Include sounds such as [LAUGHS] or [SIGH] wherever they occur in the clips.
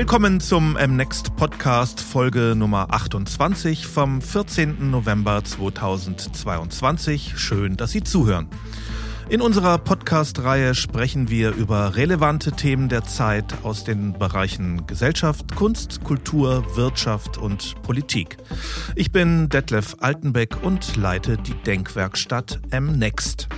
Willkommen zum MNext Podcast Folge Nummer 28 vom 14. November 2022. Schön, dass Sie zuhören. In unserer Podcast-Reihe sprechen wir über relevante Themen der Zeit aus den Bereichen Gesellschaft, Kunst, Kultur, Wirtschaft und Politik. Ich bin Detlef Altenbeck und leite die Denkwerkstatt MNext.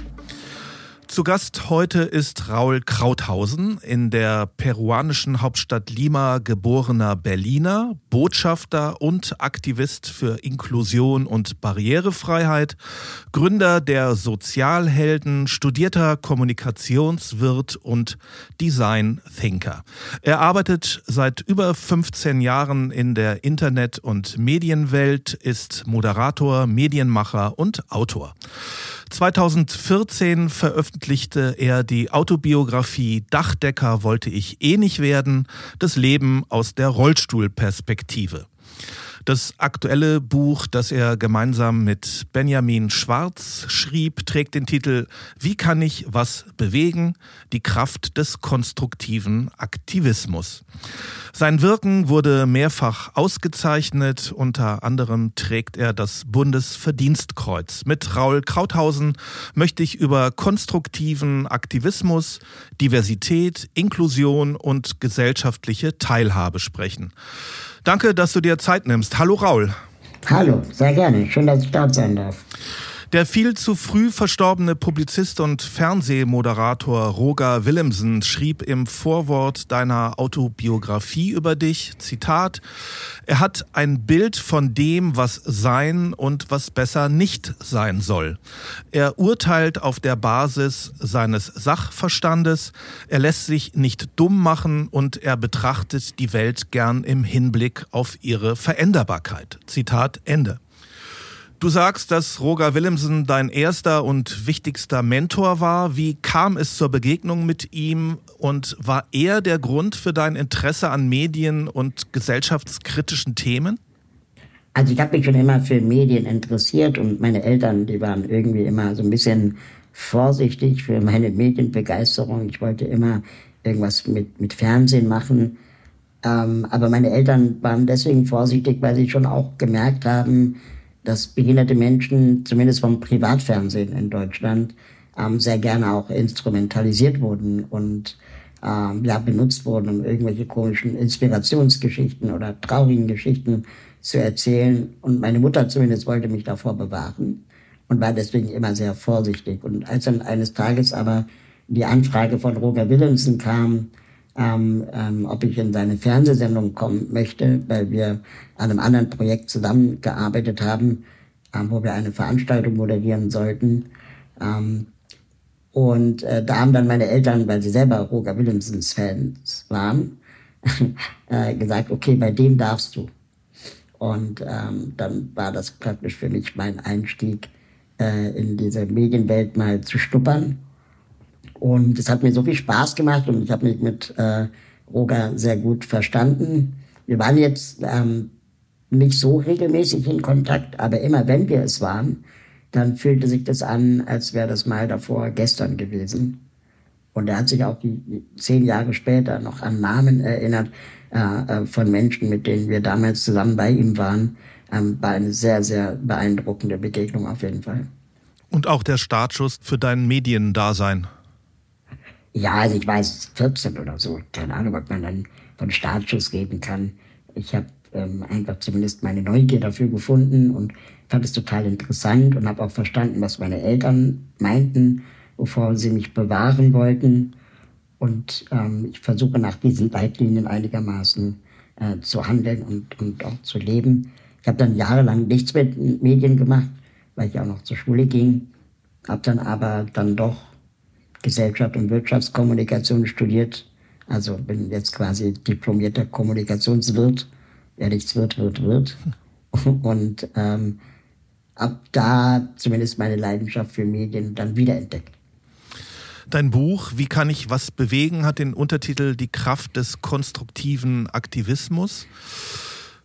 Zu Gast heute ist Raul Krauthausen, in der peruanischen Hauptstadt Lima geborener Berliner, Botschafter und Aktivist für Inklusion und Barrierefreiheit, Gründer der Sozialhelden, studierter Kommunikationswirt und Design Thinker. Er arbeitet seit über 15 Jahren in der Internet- und Medienwelt, ist Moderator, Medienmacher und Autor. 2014 veröffentlichte er die Autobiografie Dachdecker wollte ich eh nicht werden, das Leben aus der Rollstuhlperspektive. Das aktuelle Buch, das er gemeinsam mit Benjamin Schwarz schrieb, trägt den Titel Wie kann ich was bewegen? Die Kraft des konstruktiven Aktivismus. Sein Wirken wurde mehrfach ausgezeichnet. Unter anderem trägt er das Bundesverdienstkreuz. Mit Raul Krauthausen möchte ich über konstruktiven Aktivismus, Diversität, Inklusion und gesellschaftliche Teilhabe sprechen. Danke, dass du dir Zeit nimmst. Hallo Raul. Hallo, sehr gerne. Schön, dass ich dort sein darf. Der viel zu früh verstorbene Publizist und Fernsehmoderator Roger Willemsen schrieb im Vorwort deiner Autobiografie über dich, Zitat, er hat ein Bild von dem, was sein und was besser nicht sein soll. Er urteilt auf der Basis seines Sachverstandes, er lässt sich nicht dumm machen und er betrachtet die Welt gern im Hinblick auf ihre Veränderbarkeit. Zitat Ende. Du sagst, dass Roger Willemsen dein erster und wichtigster Mentor war. Wie kam es zur Begegnung mit ihm und war er der Grund für dein Interesse an Medien und gesellschaftskritischen Themen? Also ich habe mich schon immer für Medien interessiert und meine Eltern, die waren irgendwie immer so ein bisschen vorsichtig für meine Medienbegeisterung. Ich wollte immer irgendwas mit, mit Fernsehen machen. Ähm, aber meine Eltern waren deswegen vorsichtig, weil sie schon auch gemerkt haben, dass behinderte Menschen, zumindest vom Privatfernsehen in Deutschland, ähm, sehr gerne auch instrumentalisiert wurden und ähm, ja, benutzt wurden, um irgendwelche komischen Inspirationsgeschichten oder traurigen Geschichten zu erzählen. Und meine Mutter zumindest wollte mich davor bewahren und war deswegen immer sehr vorsichtig. Und als dann eines Tages aber die Anfrage von Roger Willemsen kam, ähm, ähm, ob ich in seine Fernsehsendung kommen möchte, weil wir an einem anderen Projekt zusammengearbeitet haben, ähm, wo wir eine Veranstaltung moderieren sollten. Ähm, und äh, da haben dann meine Eltern, weil sie selber Roger Willemsens Fans waren, [LAUGHS] äh, gesagt, okay, bei dem darfst du. Und ähm, dann war das praktisch für mich mein Einstieg äh, in diese Medienwelt mal zu schnuppern. Und es hat mir so viel Spaß gemacht und ich habe mich mit äh, Roger sehr gut verstanden. Wir waren jetzt ähm, nicht so regelmäßig in Kontakt, aber immer wenn wir es waren, dann fühlte sich das an, als wäre das mal davor gestern gewesen. Und er hat sich auch die, zehn Jahre später noch an Namen erinnert äh, äh, von Menschen, mit denen wir damals zusammen bei ihm waren. Ähm, war eine sehr, sehr beeindruckende Begegnung auf jeden Fall. Und auch der Startschuss für dein Mediendasein. Ja, also ich weiß 14 oder so. Keine Ahnung, ob man dann von Startschuss reden kann. Ich habe ähm, einfach zumindest meine Neugier dafür gefunden und fand es total interessant und habe auch verstanden, was meine Eltern meinten, wovor sie mich bewahren wollten. Und ähm, ich versuche nach diesen Leitlinien einigermaßen äh, zu handeln und, und auch zu leben. Ich habe dann jahrelang nichts mit Medien gemacht, weil ich auch noch zur Schule ging. Habe dann aber dann doch Gesellschaft und Wirtschaftskommunikation studiert. Also bin jetzt quasi diplomierter Kommunikationswirt. Wer nichts wird, wird, wird. [LAUGHS] Und ähm, ab da zumindest meine Leidenschaft für Medien dann wiederentdeckt. Dein Buch Wie kann ich was bewegen hat den Untertitel Die Kraft des konstruktiven Aktivismus.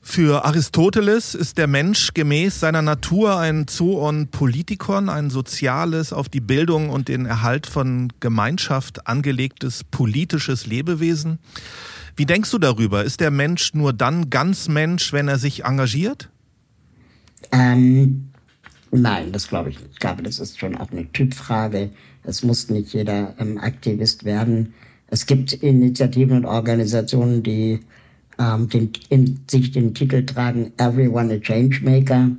Für Aristoteles ist der Mensch gemäß seiner Natur ein Zoon Politikon, ein soziales, auf die Bildung und den Erhalt von Gemeinschaft angelegtes politisches Lebewesen. Wie denkst du darüber? Ist der Mensch nur dann ganz Mensch, wenn er sich engagiert? Ähm, nein, das glaube ich nicht. Ich glaube, das ist schon auch eine Typfrage. Es muss nicht jeder ähm, Aktivist werden. Es gibt Initiativen und Organisationen, die ähm, den, in sich den Titel tragen, Everyone a Changemaker.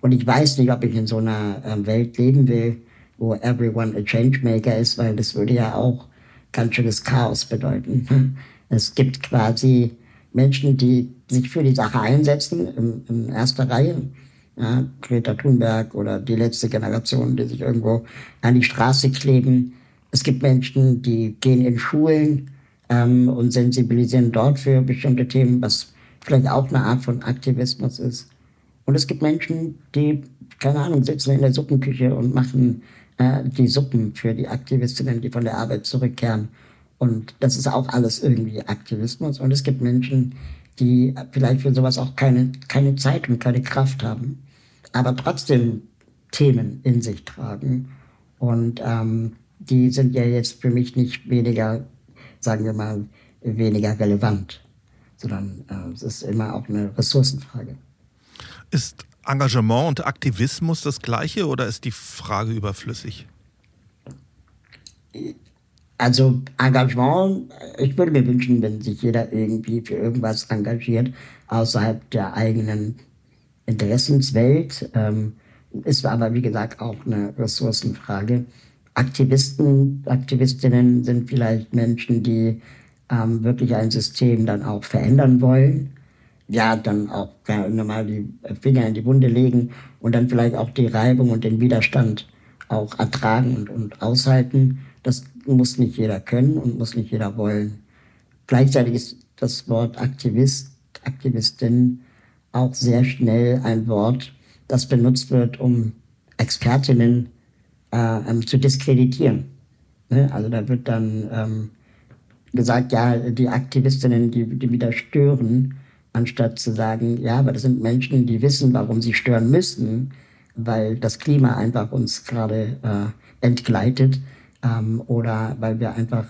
Und ich weiß nicht, ob ich in so einer ähm, Welt leben will, wo Everyone a Changemaker ist, weil das würde ja auch ganz schönes Chaos bedeuten. [LAUGHS] Es gibt quasi Menschen, die sich für die Sache einsetzen, in, in erster Reihe. Ja, Greta Thunberg oder die letzte Generation, die sich irgendwo an die Straße kleben. Es gibt Menschen, die gehen in Schulen ähm, und sensibilisieren dort für bestimmte Themen, was vielleicht auch eine Art von Aktivismus ist. Und es gibt Menschen, die, keine Ahnung, sitzen in der Suppenküche und machen äh, die Suppen für die Aktivistinnen, die von der Arbeit zurückkehren. Und das ist auch alles irgendwie Aktivismus. Und es gibt Menschen, die vielleicht für sowas auch keine, keine Zeit und keine Kraft haben, aber trotzdem Themen in sich tragen. Und ähm, die sind ja jetzt für mich nicht weniger, sagen wir mal, weniger relevant, sondern äh, es ist immer auch eine Ressourcenfrage. Ist Engagement und Aktivismus das gleiche oder ist die Frage überflüssig? Also Engagement, ich würde mir wünschen, wenn sich jeder irgendwie für irgendwas engagiert, außerhalb der eigenen Interessenswelt, ähm, ist aber wie gesagt auch eine Ressourcenfrage. Aktivisten, Aktivistinnen sind vielleicht Menschen, die ähm, wirklich ein System dann auch verändern wollen ja, dann auch ja, normal die Finger in die Wunde legen und dann vielleicht auch die Reibung und den Widerstand auch ertragen und, und aushalten. Das muss nicht jeder können und muss nicht jeder wollen. Gleichzeitig ist das Wort Aktivist, Aktivistin auch sehr schnell ein Wort, das benutzt wird, um Expertinnen äh, ähm, zu diskreditieren. Ne? Also da wird dann ähm, gesagt, ja, die Aktivistinnen, die, die wieder stören, anstatt zu sagen, ja, aber das sind Menschen, die wissen, warum sie stören müssen, weil das Klima einfach uns gerade äh, entgleitet ähm, oder weil wir einfach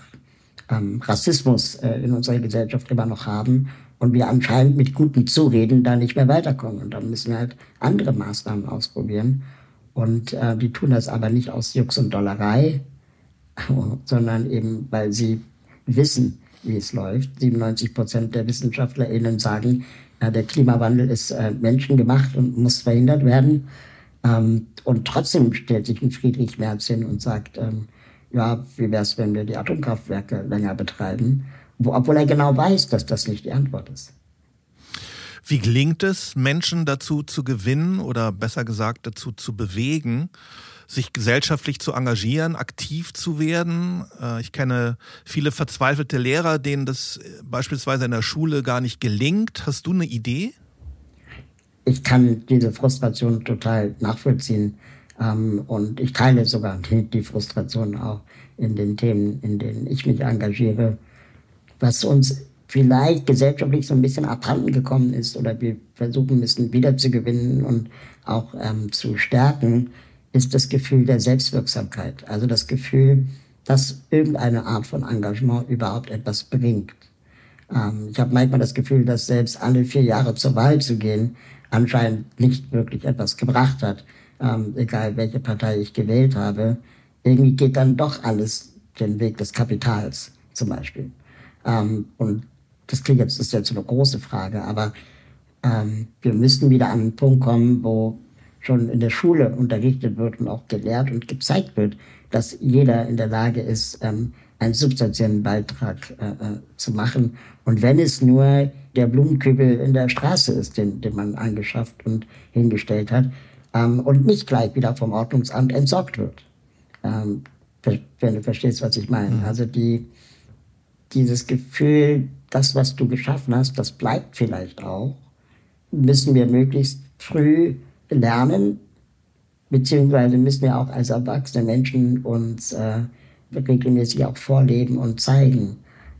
ähm, Rassismus äh, in unserer Gesellschaft immer noch haben und wir anscheinend mit guten Zureden da nicht mehr weiterkommen. Und dann müssen wir halt andere Maßnahmen ausprobieren. Und äh, die tun das aber nicht aus Jux und Dollerei, [LAUGHS] sondern eben, weil sie wissen, wie es läuft. 97 Prozent der WissenschaftlerInnen sagen, ja, der Klimawandel ist äh, menschengemacht und muss verhindert werden. Ähm, und trotzdem stellt sich ein Friedrich Merz hin und sagt, ähm, ja, wie wäre es, wenn wir die Atomkraftwerke länger betreiben, wo, obwohl er genau weiß, dass das nicht die Antwort ist. Wie gelingt es, Menschen dazu zu gewinnen oder besser gesagt dazu zu bewegen, sich gesellschaftlich zu engagieren, aktiv zu werden. Äh, ich kenne viele verzweifelte Lehrer, denen das äh, beispielsweise in der Schule gar nicht gelingt. Hast du eine Idee? Ich kann diese Frustration total nachvollziehen. Ähm, und ich teile sogar die Frustration auch in den Themen, in denen ich mich engagiere. Was uns vielleicht gesellschaftlich so ein bisschen abhanden gekommen ist oder wir versuchen müssen wiederzugewinnen und auch ähm, zu stärken, ist das Gefühl der Selbstwirksamkeit. Also das Gefühl, dass irgendeine Art von Engagement überhaupt etwas bringt. Ähm, ich habe manchmal das Gefühl, dass selbst alle vier Jahre zur Wahl zu gehen anscheinend nicht wirklich etwas gebracht hat, ähm, egal welche Partei ich gewählt habe. Irgendwie geht dann doch alles den Weg des Kapitals zum Beispiel. Ähm, und das klingt jetzt, das ist jetzt so eine große Frage, aber ähm, wir müssen wieder an einen Punkt kommen, wo schon in der Schule unterrichtet wird und auch gelehrt und gezeigt wird, dass jeder in der Lage ist, ähm, einen substanziellen Beitrag äh, äh, zu machen. Und wenn es nur der Blumenkübel in der Straße ist, den, den man angeschafft und hingestellt hat, ähm, und nicht gleich wieder vom Ordnungsamt entsorgt wird. Ähm, wenn du verstehst, was ich meine. Mhm. Also die, dieses Gefühl, das, was du geschaffen hast, das bleibt vielleicht auch, müssen wir möglichst früh lernen, beziehungsweise müssen wir auch als erwachsene Menschen uns äh, regelmäßig auch vorleben und zeigen,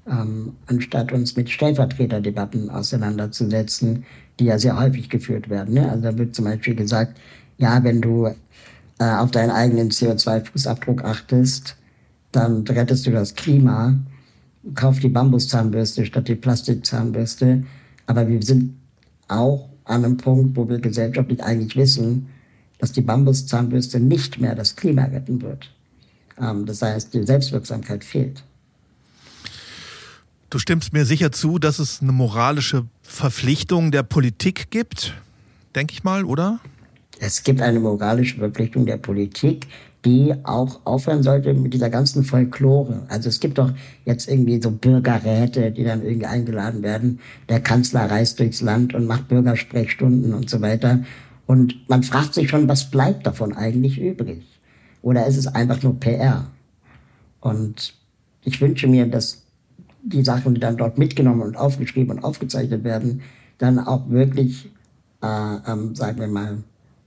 ähm, anstatt uns mit Stellvertreterdebatten auseinanderzusetzen, die ja sehr häufig geführt werden. Ne? Also da wird zum Beispiel gesagt, ja, wenn du äh, auf deinen eigenen CO2-Fußabdruck achtest, dann rettest du das Klima. Kauft die Bambuszahnbürste statt die Plastikzahnbürste. Aber wir sind auch an einem Punkt, wo wir gesellschaftlich eigentlich wissen, dass die Bambuszahnbürste nicht mehr das Klima retten wird. Ähm, das heißt, die Selbstwirksamkeit fehlt. Du stimmst mir sicher zu, dass es eine moralische Verpflichtung der Politik gibt, denke ich mal, oder? Es gibt eine moralische Verpflichtung der Politik, die auch aufhören sollte mit dieser ganzen Folklore. Also es gibt doch jetzt irgendwie so Bürgerräte, die dann irgendwie eingeladen werden. Der Kanzler reist durchs Land und macht Bürgersprechstunden und so weiter. Und man fragt sich schon, was bleibt davon eigentlich übrig? Oder ist es einfach nur PR? Und ich wünsche mir, dass die Sachen, die dann dort mitgenommen und aufgeschrieben und aufgezeichnet werden, dann auch wirklich, äh, ähm, sagen wir mal,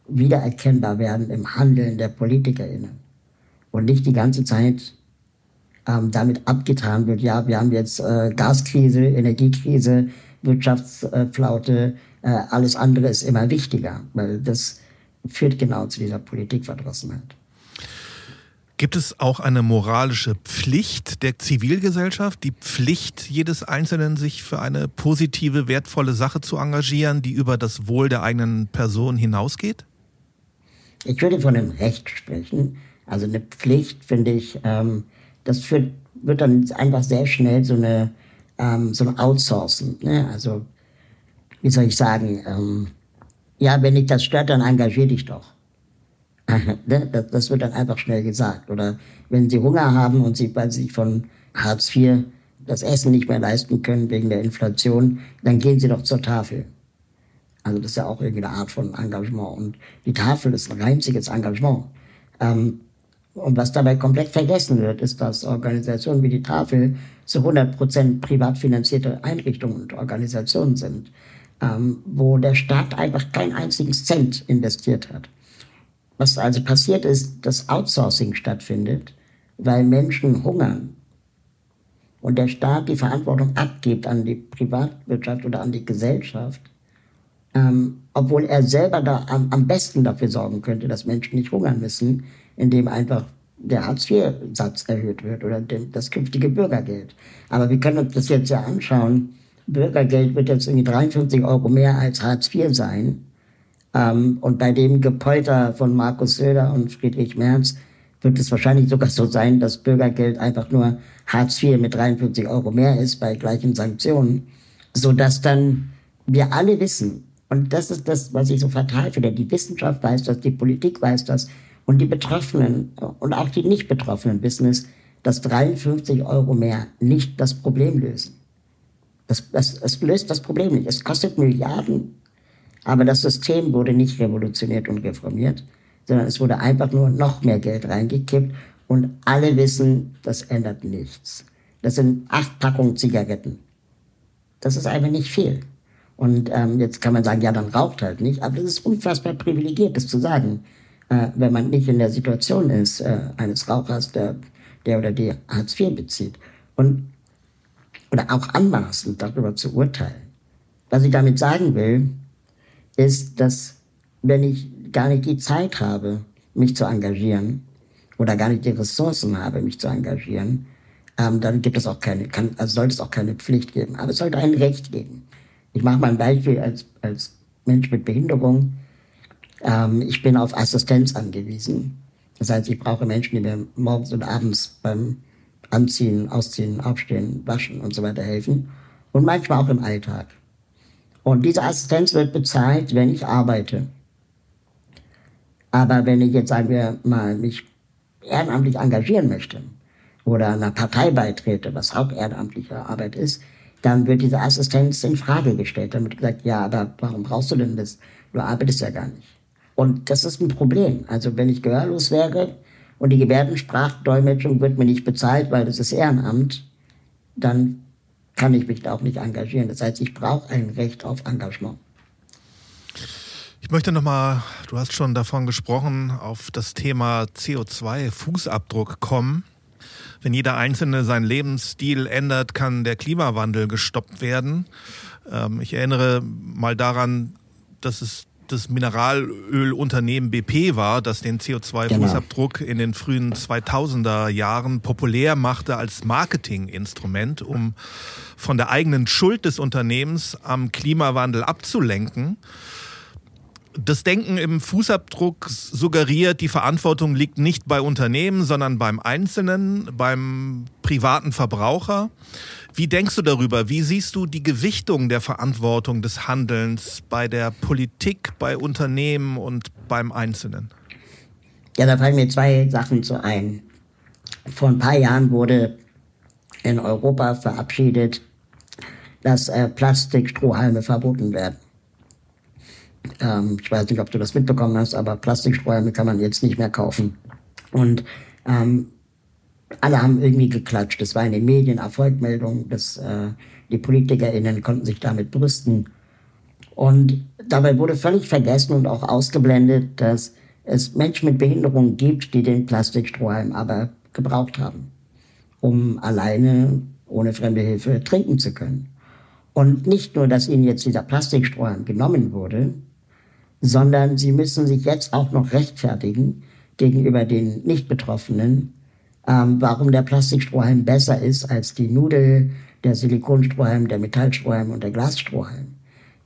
wiedererkennbar werden im Handeln der PolitikerInnen. Und nicht die ganze Zeit ähm, damit abgetan wird, ja, wir haben jetzt äh, Gaskrise, Energiekrise, Wirtschaftsflaute, äh, alles andere ist immer wichtiger, weil das führt genau zu dieser Politikverdrossenheit. Gibt es auch eine moralische Pflicht der Zivilgesellschaft, die Pflicht jedes Einzelnen, sich für eine positive, wertvolle Sache zu engagieren, die über das Wohl der eigenen Person hinausgeht? Ich würde von einem Recht sprechen. Also eine Pflicht, finde ich, ähm, das führt, wird dann einfach sehr schnell so eine ähm, so ein Outsourcen. Ne? Also wie soll ich sagen? Ähm, ja, wenn dich das stört, dann engagier dich doch. [LAUGHS] Ne? das, das wird dann einfach schnell gesagt. Oder wenn sie Hunger haben und sie, weil sie sich von Hartz IV das Essen nicht mehr leisten können wegen der Inflation, dann gehen sie doch zur Tafel. Also das ist ja auch irgendwie eine Art von Engagement. Und die Tafel ist ein einziges Engagement. Ähm, und was dabei komplett vergessen wird, ist, dass Organisationen wie die Tafel zu 100% privat finanzierte Einrichtungen und Organisationen sind, ähm, wo der Staat einfach keinen einzigen Cent investiert hat. Was also passiert ist, dass Outsourcing stattfindet, weil Menschen hungern und der Staat die Verantwortung abgibt an die Privatwirtschaft oder an die Gesellschaft, ähm, obwohl er selber da am, am besten dafür sorgen könnte, dass Menschen nicht hungern müssen, indem einfach der Hartz-IV-Satz erhöht wird oder das künftige Bürgergeld. Aber wir können uns das jetzt ja anschauen. Bürgergeld wird jetzt irgendwie 53 Euro mehr als Hartz IV sein. Ähm, und bei dem Gepolter von Markus Söder und Friedrich Merz wird es wahrscheinlich sogar so sein, dass Bürgergeld einfach nur Hartz IV mit 53 Euro mehr ist bei gleichen Sanktionen, sodass dann wir alle wissen, und das ist das, was ich so fatal finde, die Wissenschaft weiß das, die Politik weiß das und die Betroffenen und auch die Nicht-Betroffenen wissen es, dass 53 Euro mehr nicht das Problem lösen. Das, das, es löst das Problem nicht. Es kostet Milliarden aber das System wurde nicht revolutioniert und reformiert, sondern es wurde einfach nur noch mehr Geld reingekippt und alle wissen, das ändert nichts. Das sind acht Packungen Zigaretten. Das ist einfach nicht viel. Und ähm, jetzt kann man sagen, ja, dann raucht halt nicht. Aber das ist unfassbar privilegiert, das zu sagen, äh, wenn man nicht in der Situation ist äh, eines Rauchers, der, der oder die Hartz IV bezieht. Und, oder auch anmaßend darüber zu urteilen. Was ich damit sagen will, ist, dass wenn ich gar nicht die Zeit habe, mich zu engagieren oder gar nicht die Ressourcen habe, mich zu engagieren, ähm, dann gibt es auch keine, kann, also sollte es auch keine Pflicht geben. Aber es sollte ein Recht geben. Ich mache mal ein Beispiel als, als Mensch mit Behinderung. Ähm, ich bin auf Assistenz angewiesen. Das heißt, ich brauche Menschen, die mir morgens und abends beim Anziehen, Ausziehen, Aufstehen, Waschen und so weiter helfen. Und manchmal auch im Alltag. Und diese Assistenz wird bezahlt, wenn ich arbeite. Aber wenn ich jetzt, sagen wir mal, mich ehrenamtlich engagieren möchte oder einer Partei beitrete, was auch ehrenamtliche Arbeit ist, dann wird diese Assistenz in Frage gestellt. Dann wird gesagt, ja, aber warum brauchst du denn das? Du arbeitest ja gar nicht. Und das ist ein Problem. Also wenn ich gehörlos wäre und die Gebärdensprachdolmetschung wird mir nicht bezahlt, weil das ist Ehrenamt, dann kann ich mich da auch nicht engagieren. Das heißt, ich brauche ein Recht auf Engagement. Ich möchte nochmal, du hast schon davon gesprochen, auf das Thema CO2-Fußabdruck kommen. Wenn jeder Einzelne seinen Lebensstil ändert, kann der Klimawandel gestoppt werden. Ähm, ich erinnere mal daran, dass es das Mineralölunternehmen BP war, das den CO2-Fußabdruck genau. in den frühen 2000er Jahren populär machte als Marketinginstrument, um von der eigenen Schuld des Unternehmens am Klimawandel abzulenken. Das Denken im Fußabdruck suggeriert, die Verantwortung liegt nicht bei Unternehmen, sondern beim Einzelnen, beim privaten Verbraucher. Wie denkst du darüber? Wie siehst du die Gewichtung der Verantwortung des Handelns bei der Politik, bei Unternehmen und beim Einzelnen? Ja, da fallen mir zwei Sachen zu ein. Vor ein paar Jahren wurde in Europa verabschiedet, dass äh, Plastikstrohhalme verboten werden. Ähm, ich weiß nicht, ob du das mitbekommen hast, aber Plastikstrohhalme kann man jetzt nicht mehr kaufen. Und ähm, alle haben irgendwie geklatscht. Das war in den Medien Erfolgmeldung, dass äh, die PolitikerInnen konnten sich damit brüsten. Und dabei wurde völlig vergessen und auch ausgeblendet, dass es Menschen mit Behinderungen gibt, die den Plastikstrohhalm aber gebraucht haben, um alleine ohne fremde Hilfe trinken zu können. Und nicht nur, dass ihnen jetzt dieser Plastikstrohhalm genommen wurde, sondern sie müssen sich jetzt auch noch rechtfertigen gegenüber den Nicht-Betroffenen, ähm, warum der Plastikstrohhalm besser ist als die Nudel, der Silikonstrohhalm, der Metallstrohhalm und der Glasstrohhalm.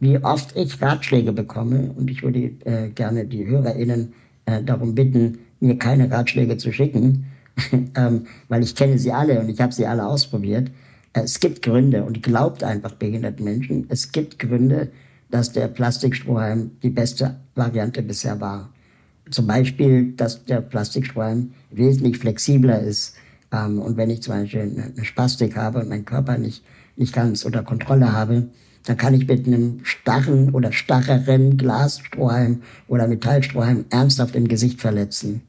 Wie oft ich Ratschläge bekomme, und ich würde äh, gerne die HörerInnen äh, darum bitten, mir keine Ratschläge zu schicken, [LAUGHS] ähm, weil ich kenne sie alle und ich habe sie alle ausprobiert. Äh, es gibt Gründe und glaubt einfach behinderten Menschen, es gibt Gründe, dass der Plastikstrohhalm die beste Variante bisher war. Zum Beispiel, dass der Plastikstrohhalm wesentlich flexibler ist. Ähm, und wenn ich zum Beispiel eine Spastik habe und meinen Körper nicht, nicht ganz unter Kontrolle habe, dann kann ich mit einem starren oder starreren Glasstrohhalm oder Metallstrohhalm ernsthaft im Gesicht verletzen.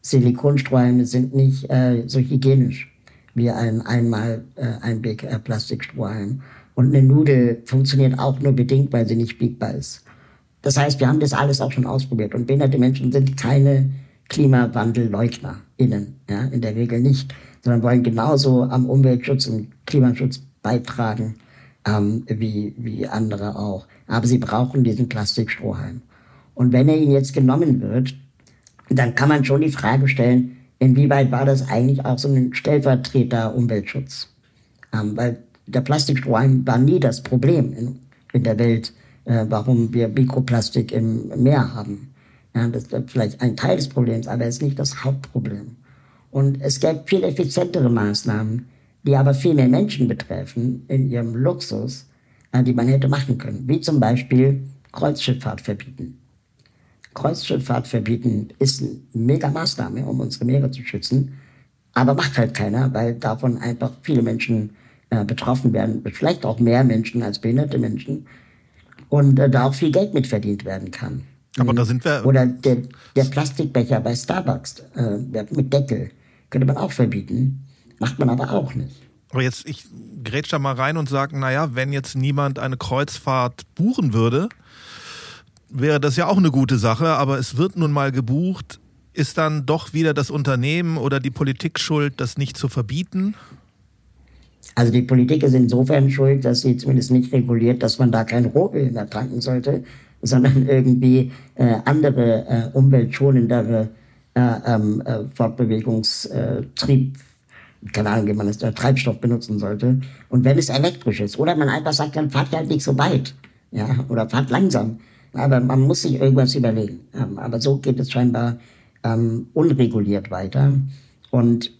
Silikonstrohhalme sind nicht äh, so hygienisch wie ein einmal äh, Einweg äh, Plastikstrohhalm. Und eine Nudel funktioniert auch nur bedingt, weil sie nicht biegbar ist. Das heißt, wir haben das alles auch schon ausprobiert. Und behinderte Menschen sind keine KlimawandelleugnerInnen, ja, in der Regel nicht, sondern wollen genauso am Umweltschutz und Klimaschutz beitragen ähm, wie, wie andere auch. Aber sie brauchen diesen Plastikstrohhalm. Und wenn er ihnen jetzt genommen wird, dann kann man schon die Frage stellen, inwieweit war das eigentlich auch so ein Stellvertreter Umweltschutz? Ähm, weil der Plastikstrohhalm war nie das Problem in, in der Welt äh, warum wir Mikroplastik im Meer haben. Ja, das ist vielleicht ein Teil des Problems, aber es ist nicht das Hauptproblem. Und es gibt viel effizientere Maßnahmen, die aber viel mehr Menschen betreffen in ihrem Luxus, äh, die man hätte machen können. Wie zum Beispiel Kreuzschifffahrt verbieten. Kreuzschifffahrt verbieten ist eine mega Maßnahme, um unsere Meere zu schützen, aber macht halt keiner, weil davon einfach viele Menschen äh, betroffen werden, vielleicht auch mehr Menschen als behinderte Menschen und äh, da auch viel Geld mitverdient werden kann. Aber da sind wir. Oder der, der Plastikbecher bei Starbucks äh, mit Deckel könnte man auch verbieten, macht man aber auch nicht. Aber jetzt, ich grätsch da mal rein und sage, naja, wenn jetzt niemand eine Kreuzfahrt buchen würde, wäre das ja auch eine gute Sache, aber es wird nun mal gebucht. Ist dann doch wieder das Unternehmen oder die Politik schuld, das nicht zu verbieten? Also die Politik ist insofern schuld, dass sie zumindest nicht reguliert, dass man da kein Rohöl mehr tanken sollte, sondern [LAUGHS] irgendwie äh, andere äh, umweltschonendere äh, ähm, äh, Fortbewegungstrieb, keine Ahnung, wie man das, äh, Treibstoff benutzen sollte. Und wenn es elektrisch ist, oder man einfach sagt, dann fahrt halt nicht so weit, ja, oder fahrt langsam. Aber man muss sich irgendwas überlegen. Ähm, aber so geht es scheinbar ähm, unreguliert weiter. Und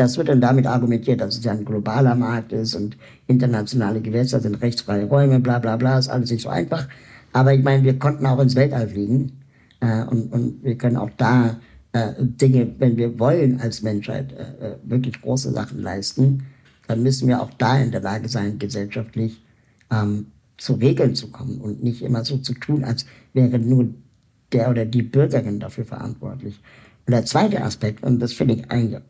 das wird dann damit argumentiert, dass es ja ein globaler Markt ist und internationale Gewässer sind rechtsfreie Räume, bla bla bla, ist alles nicht so einfach. Aber ich meine, wir konnten auch ins Weltall fliegen äh, und, und wir können auch da äh, Dinge, wenn wir wollen als Menschheit äh, äh, wirklich große Sachen leisten, dann müssen wir auch da in der Lage sein, gesellschaftlich ähm, zu Regeln zu kommen und nicht immer so zu tun, als wäre nur der oder die Bürgerin dafür verantwortlich. Und der zweite Aspekt, und das finde ich eigentlich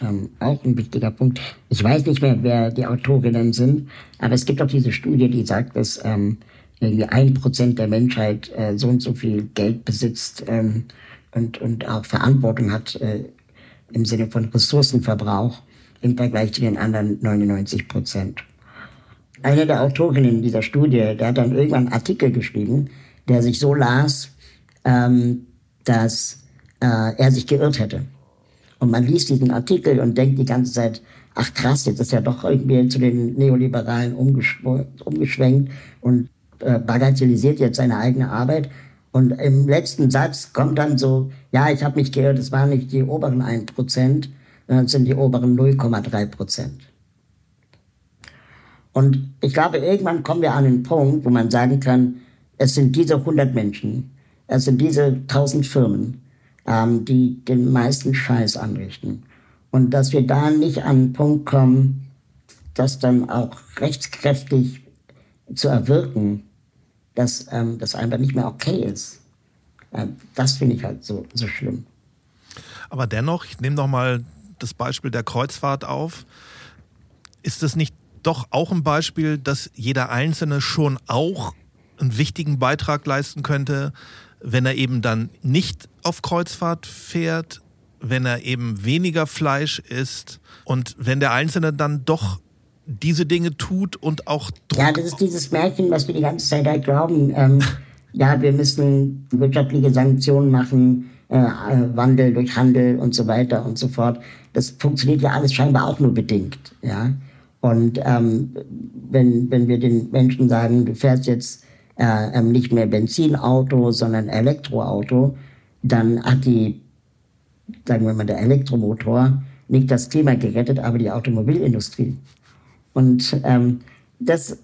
ähm, auch ein wichtiger Punkt. Ich weiß nicht mehr, wer die Autorinnen sind, aber es gibt auch diese Studie, die sagt, dass ähm, irgendwie ein Prozent der Menschheit äh, so und so viel Geld besitzt ähm, und, und auch Verantwortung hat äh, im Sinne von Ressourcenverbrauch im Vergleich zu den anderen 99 Prozent. Eine der Autorinnen dieser Studie, der hat dann irgendwann einen Artikel geschrieben, der sich so las, ähm, dass äh, er sich geirrt hätte. Und man liest diesen Artikel und denkt die ganze Zeit, ach krass, jetzt ist er doch irgendwie zu den Neoliberalen umgeschwenkt und äh, bagatellisiert jetzt seine eigene Arbeit. Und im letzten Satz kommt dann so, ja, ich habe mich geirrt, es waren nicht die oberen 1%, sondern es sind die oberen 0,3%. Und ich glaube, irgendwann kommen wir an den Punkt, wo man sagen kann, es sind diese 100 Menschen, es sind diese 1000 Firmen, ähm, die den meisten Scheiß anrichten. Und dass wir da nicht an den Punkt kommen, das dann auch rechtskräftig zu erwirken, dass ähm, das einfach nicht mehr okay ist. Ähm, das finde ich halt so, so schlimm. Aber dennoch, ich nehme noch mal das Beispiel der Kreuzfahrt auf. Ist es nicht doch auch ein Beispiel, dass jeder Einzelne schon auch einen wichtigen Beitrag leisten könnte, wenn er eben dann nicht auf Kreuzfahrt fährt, wenn er eben weniger Fleisch isst und wenn der Einzelne dann doch diese Dinge tut und auch Druck Ja, das ist dieses Märchen, was wir die ganze Zeit halt glauben. Ähm, [LAUGHS] ja, wir müssen wirtschaftliche Sanktionen machen, äh, Wandel durch Handel und so weiter und so fort. Das funktioniert ja alles scheinbar auch nur bedingt. Ja? Und ähm, wenn, wenn wir den Menschen sagen, du fährst jetzt äh, ähm, nicht mehr Benzinauto, sondern Elektroauto, dann hat die, sagen wir mal, der Elektromotor nicht das Klima gerettet, aber die Automobilindustrie. Und ähm, das,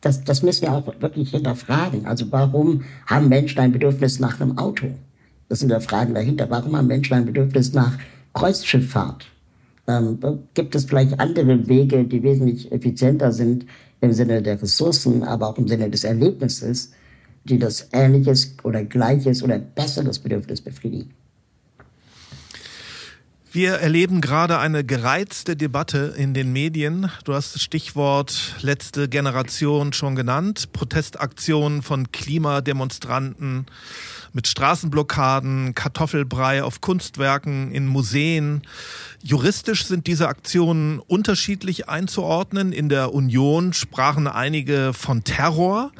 das, das müssen wir auch wirklich hinterfragen. Also warum haben Menschen ein Bedürfnis nach einem Auto? Das sind ja Fragen dahinter. Warum haben Menschen ein Bedürfnis nach Kreuzschifffahrt? Ähm, gibt es vielleicht andere Wege, die wesentlich effizienter sind im Sinne der Ressourcen, aber auch im Sinne des Erlebnisses, die das ähnliches oder gleiches oder besseres Bedürfnis befriedigen? Wir erleben gerade eine gereizte Debatte in den Medien. Du hast das Stichwort letzte Generation schon genannt. Protestaktionen von Klimademonstranten mit Straßenblockaden, Kartoffelbrei auf Kunstwerken, in Museen. Juristisch sind diese Aktionen unterschiedlich einzuordnen. In der Union sprachen einige von Terror.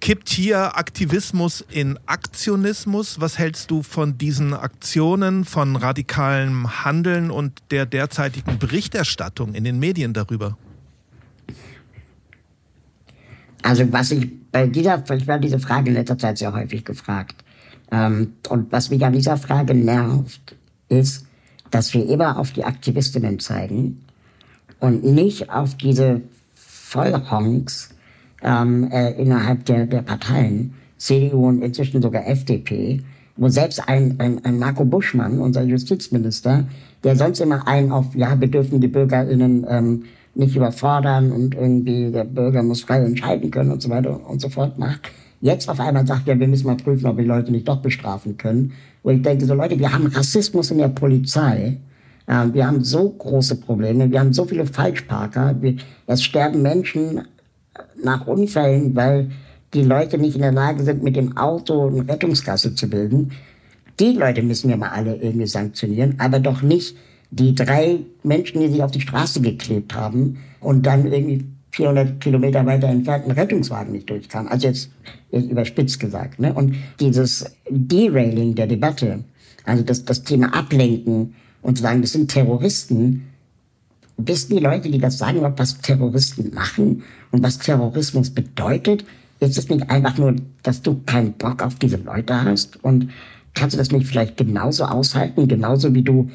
Kippt hier Aktivismus in Aktionismus? Was hältst du von diesen Aktionen, von radikalem Handeln und der derzeitigen Berichterstattung in den Medien darüber? Also was ich bei dieser, ich werde diese Frage in letzter Zeit sehr häufig gefragt. Ähm, und was mich an dieser Frage nervt, ist, dass wir immer auf die Aktivistinnen zeigen und nicht auf diese Vollhonks ähm, äh, innerhalb der, der Parteien, CDU und inzwischen sogar FDP, wo selbst ein, ein, ein Marco Buschmann, unser Justizminister, der sonst immer einen auf, ja, bedürfen die BürgerInnen ähm, nicht überfordern und irgendwie der Bürger muss frei entscheiden können und so weiter und so fort macht, jetzt auf einmal sagt, ja, wir müssen mal prüfen, ob wir Leute nicht doch bestrafen können. Wo ich denke, so Leute, wir haben Rassismus in der Polizei. Wir haben so große Probleme. Wir haben so viele Falschparker. Es sterben Menschen nach Unfällen, weil die Leute nicht in der Lage sind, mit dem Auto eine Rettungsgasse zu bilden. Die Leute müssen wir mal alle irgendwie sanktionieren, aber doch nicht die drei Menschen, die sich auf die Straße geklebt haben und dann irgendwie 400 Kilometer weiter entfernt ein Rettungswagen nicht durchkam. Also jetzt, jetzt überspitzt gesagt. Ne? Und dieses Derailing der Debatte, also das, das Thema Ablenken und zu sagen, das sind Terroristen, wissen die Leute, die das sagen, was Terroristen machen und was Terrorismus bedeutet? Ist es nicht einfach nur, dass du keinen Bock auf diese Leute hast? Und kannst du das nicht vielleicht genauso aushalten, genauso wie du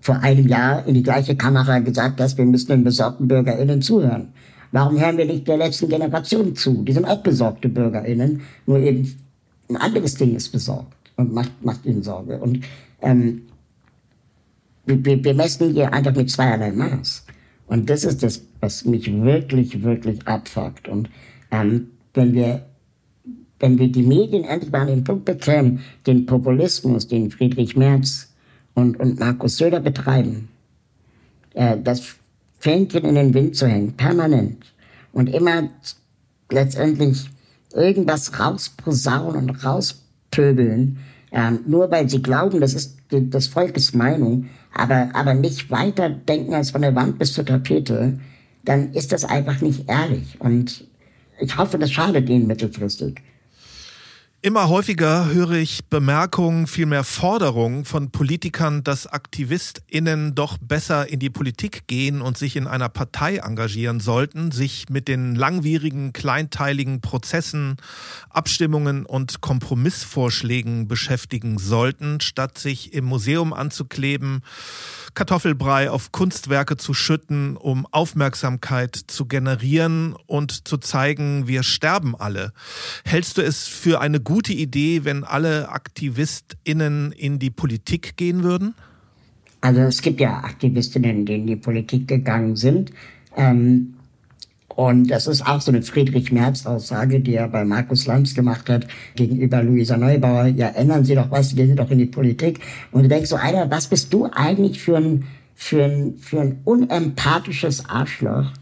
vor einem Jahr in die gleiche Kamera gesagt hast, wir müssen den besorgten BürgerInnen zuhören. Warum hören wir nicht der letzten Generation zu? Die sind auch besorgte BürgerInnen, nur eben ein anderes Ding ist besorgt und macht, macht ihnen Sorge. Und ähm, wir, wir messen hier einfach mit zweierlei Maß. Und das ist das, was mich wirklich, wirklich abfuckt. Und ähm, wenn wir wenn wir die Medien endlich mal an den Punkt bekämen, den Populismus, den Friedrich Merz und, und Markus Söder betreiben, äh, das Fähnchen in den Wind zu hängen, permanent. Und immer letztendlich irgendwas rausposaunen und rauspöbeln, ähm, nur weil sie glauben, das ist des Volkes Meinung, aber, aber nicht weiter denken als von der Wand bis zur Tapete, dann ist das einfach nicht ehrlich. Und ich hoffe, das schadet ihnen mittelfristig. Immer häufiger höre ich Bemerkungen, vielmehr Forderungen von Politikern, dass AktivistInnen doch besser in die Politik gehen und sich in einer Partei engagieren sollten, sich mit den langwierigen, kleinteiligen Prozessen, Abstimmungen und Kompromissvorschlägen beschäftigen sollten, statt sich im Museum anzukleben, Kartoffelbrei auf Kunstwerke zu schütten, um Aufmerksamkeit zu generieren und zu zeigen, wir sterben alle. Hältst du es für eine gute Idee, wenn alle AktivistInnen in die Politik gehen würden? Also es gibt ja Aktivistinnen, die in die Politik gegangen sind. Ähm, und das ist auch so eine Friedrich-Merz-Aussage, die er bei Markus Lanz gemacht hat gegenüber Luisa Neubauer. Ja, ändern Sie doch was, gehen Sie doch in die Politik. Und du denkst so, Alter, was bist du eigentlich für ein, für ein, für ein unempathisches Arschloch,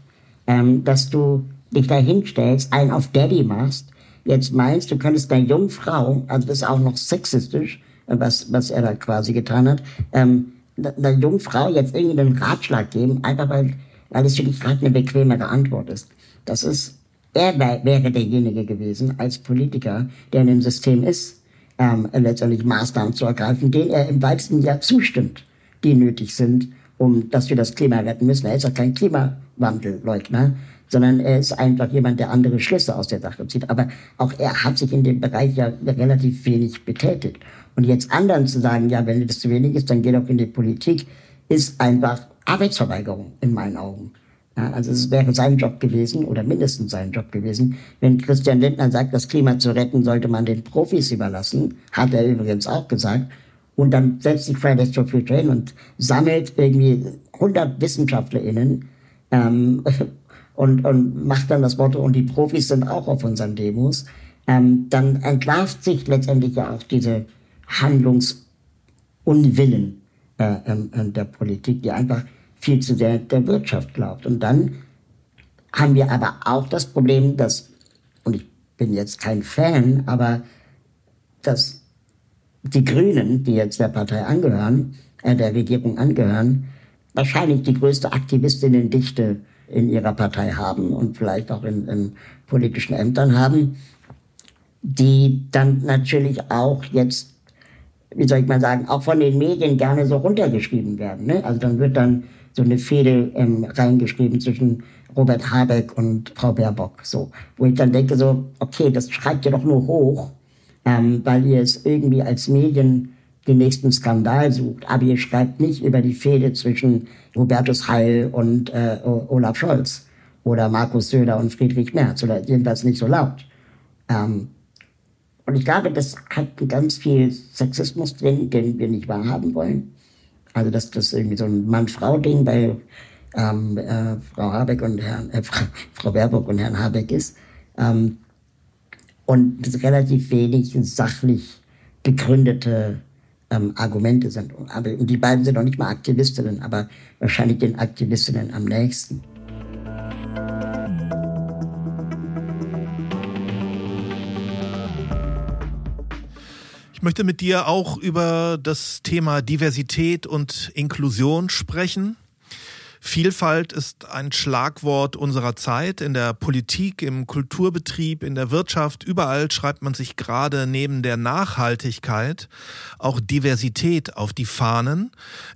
ähm, dass du dich da hinstellst, einen auf Daddy machst, jetzt meinst, du könntest einer jungen Frau, also das ist auch noch sexistisch, was, was er da quasi getan hat, ähm, einer jungen Frau jetzt irgendwie einen Ratschlag geben, einfach weil weil es für dich gerade eine bequemere Antwort ist. Das ist, er wäre derjenige gewesen als Politiker, der in dem System ist, ähm, letztendlich Maßnahmen zu ergreifen, denen er im weitesten Jahr zustimmt, die nötig sind, um dass wir das Klima retten müssen. Er ist ja kein Klimawandelleugner, sondern er ist einfach jemand, der andere Schlüsse aus der Sache zieht. Aber auch er hat sich in dem Bereich ja relativ wenig betätigt. Und jetzt anderen zu sagen, ja, wenn das zu wenig ist, dann geh doch in die Politik, ist einfach Arbeitsverweigerung in meinen Augen. Ja, also es wäre sein Job gewesen oder mindestens sein Job gewesen, wenn Christian Lindner sagt, das Klima zu retten sollte man den Profis überlassen, hat er übrigens auch gesagt, und dann setzt sich Fridays for Future hin und sammelt irgendwie 100 WissenschaftlerInnen ähm, und, und macht dann das Motto, und die Profis sind auch auf unseren Demos, ähm, dann entlarvt sich letztendlich ja auch diese Handlungsunwillen äh, äh, der Politik, die einfach viel zu sehr der Wirtschaft glaubt. Und dann haben wir aber auch das Problem, dass, und ich bin jetzt kein Fan, aber dass die Grünen, die jetzt der Partei angehören, äh, der Regierung angehören, wahrscheinlich die größte Aktivistinnendichte in ihrer Partei haben und vielleicht auch in, in politischen Ämtern haben, die dann natürlich auch jetzt, wie soll ich mal sagen, auch von den Medien gerne so runtergeschrieben werden. Ne? Also dann wird dann so eine Fehde ähm, reingeschrieben zwischen Robert Habeck und Frau Baerbock. So, wo ich dann denke so, okay, das schreibt ihr doch nur hoch, ähm, weil ihr es irgendwie als Medien den nächsten Skandal sucht. Aber ihr schreibt nicht über die Fehde zwischen Hubertus Heil und äh, Olaf Scholz oder Markus Söder und Friedrich Merz oder jedenfalls nicht so laut. Ähm, und ich glaube, das hat ganz viel Sexismus drin, den wir nicht wahrhaben wollen. Also dass das irgendwie so ein Mann-Frau-Ding bei ähm, äh, Frau Habeck und Herrn, äh, Frau Baerbock und Herrn Habeck ist. Ähm, und relativ wenig sachlich begründete ähm, Argumente sind. Und die beiden sind noch nicht mal Aktivistinnen, aber wahrscheinlich den Aktivistinnen am nächsten. Ich möchte mit dir auch über das Thema Diversität und Inklusion sprechen. Vielfalt ist ein Schlagwort unserer Zeit. In der Politik, im Kulturbetrieb, in der Wirtschaft, überall schreibt man sich gerade neben der Nachhaltigkeit auch Diversität auf die Fahnen.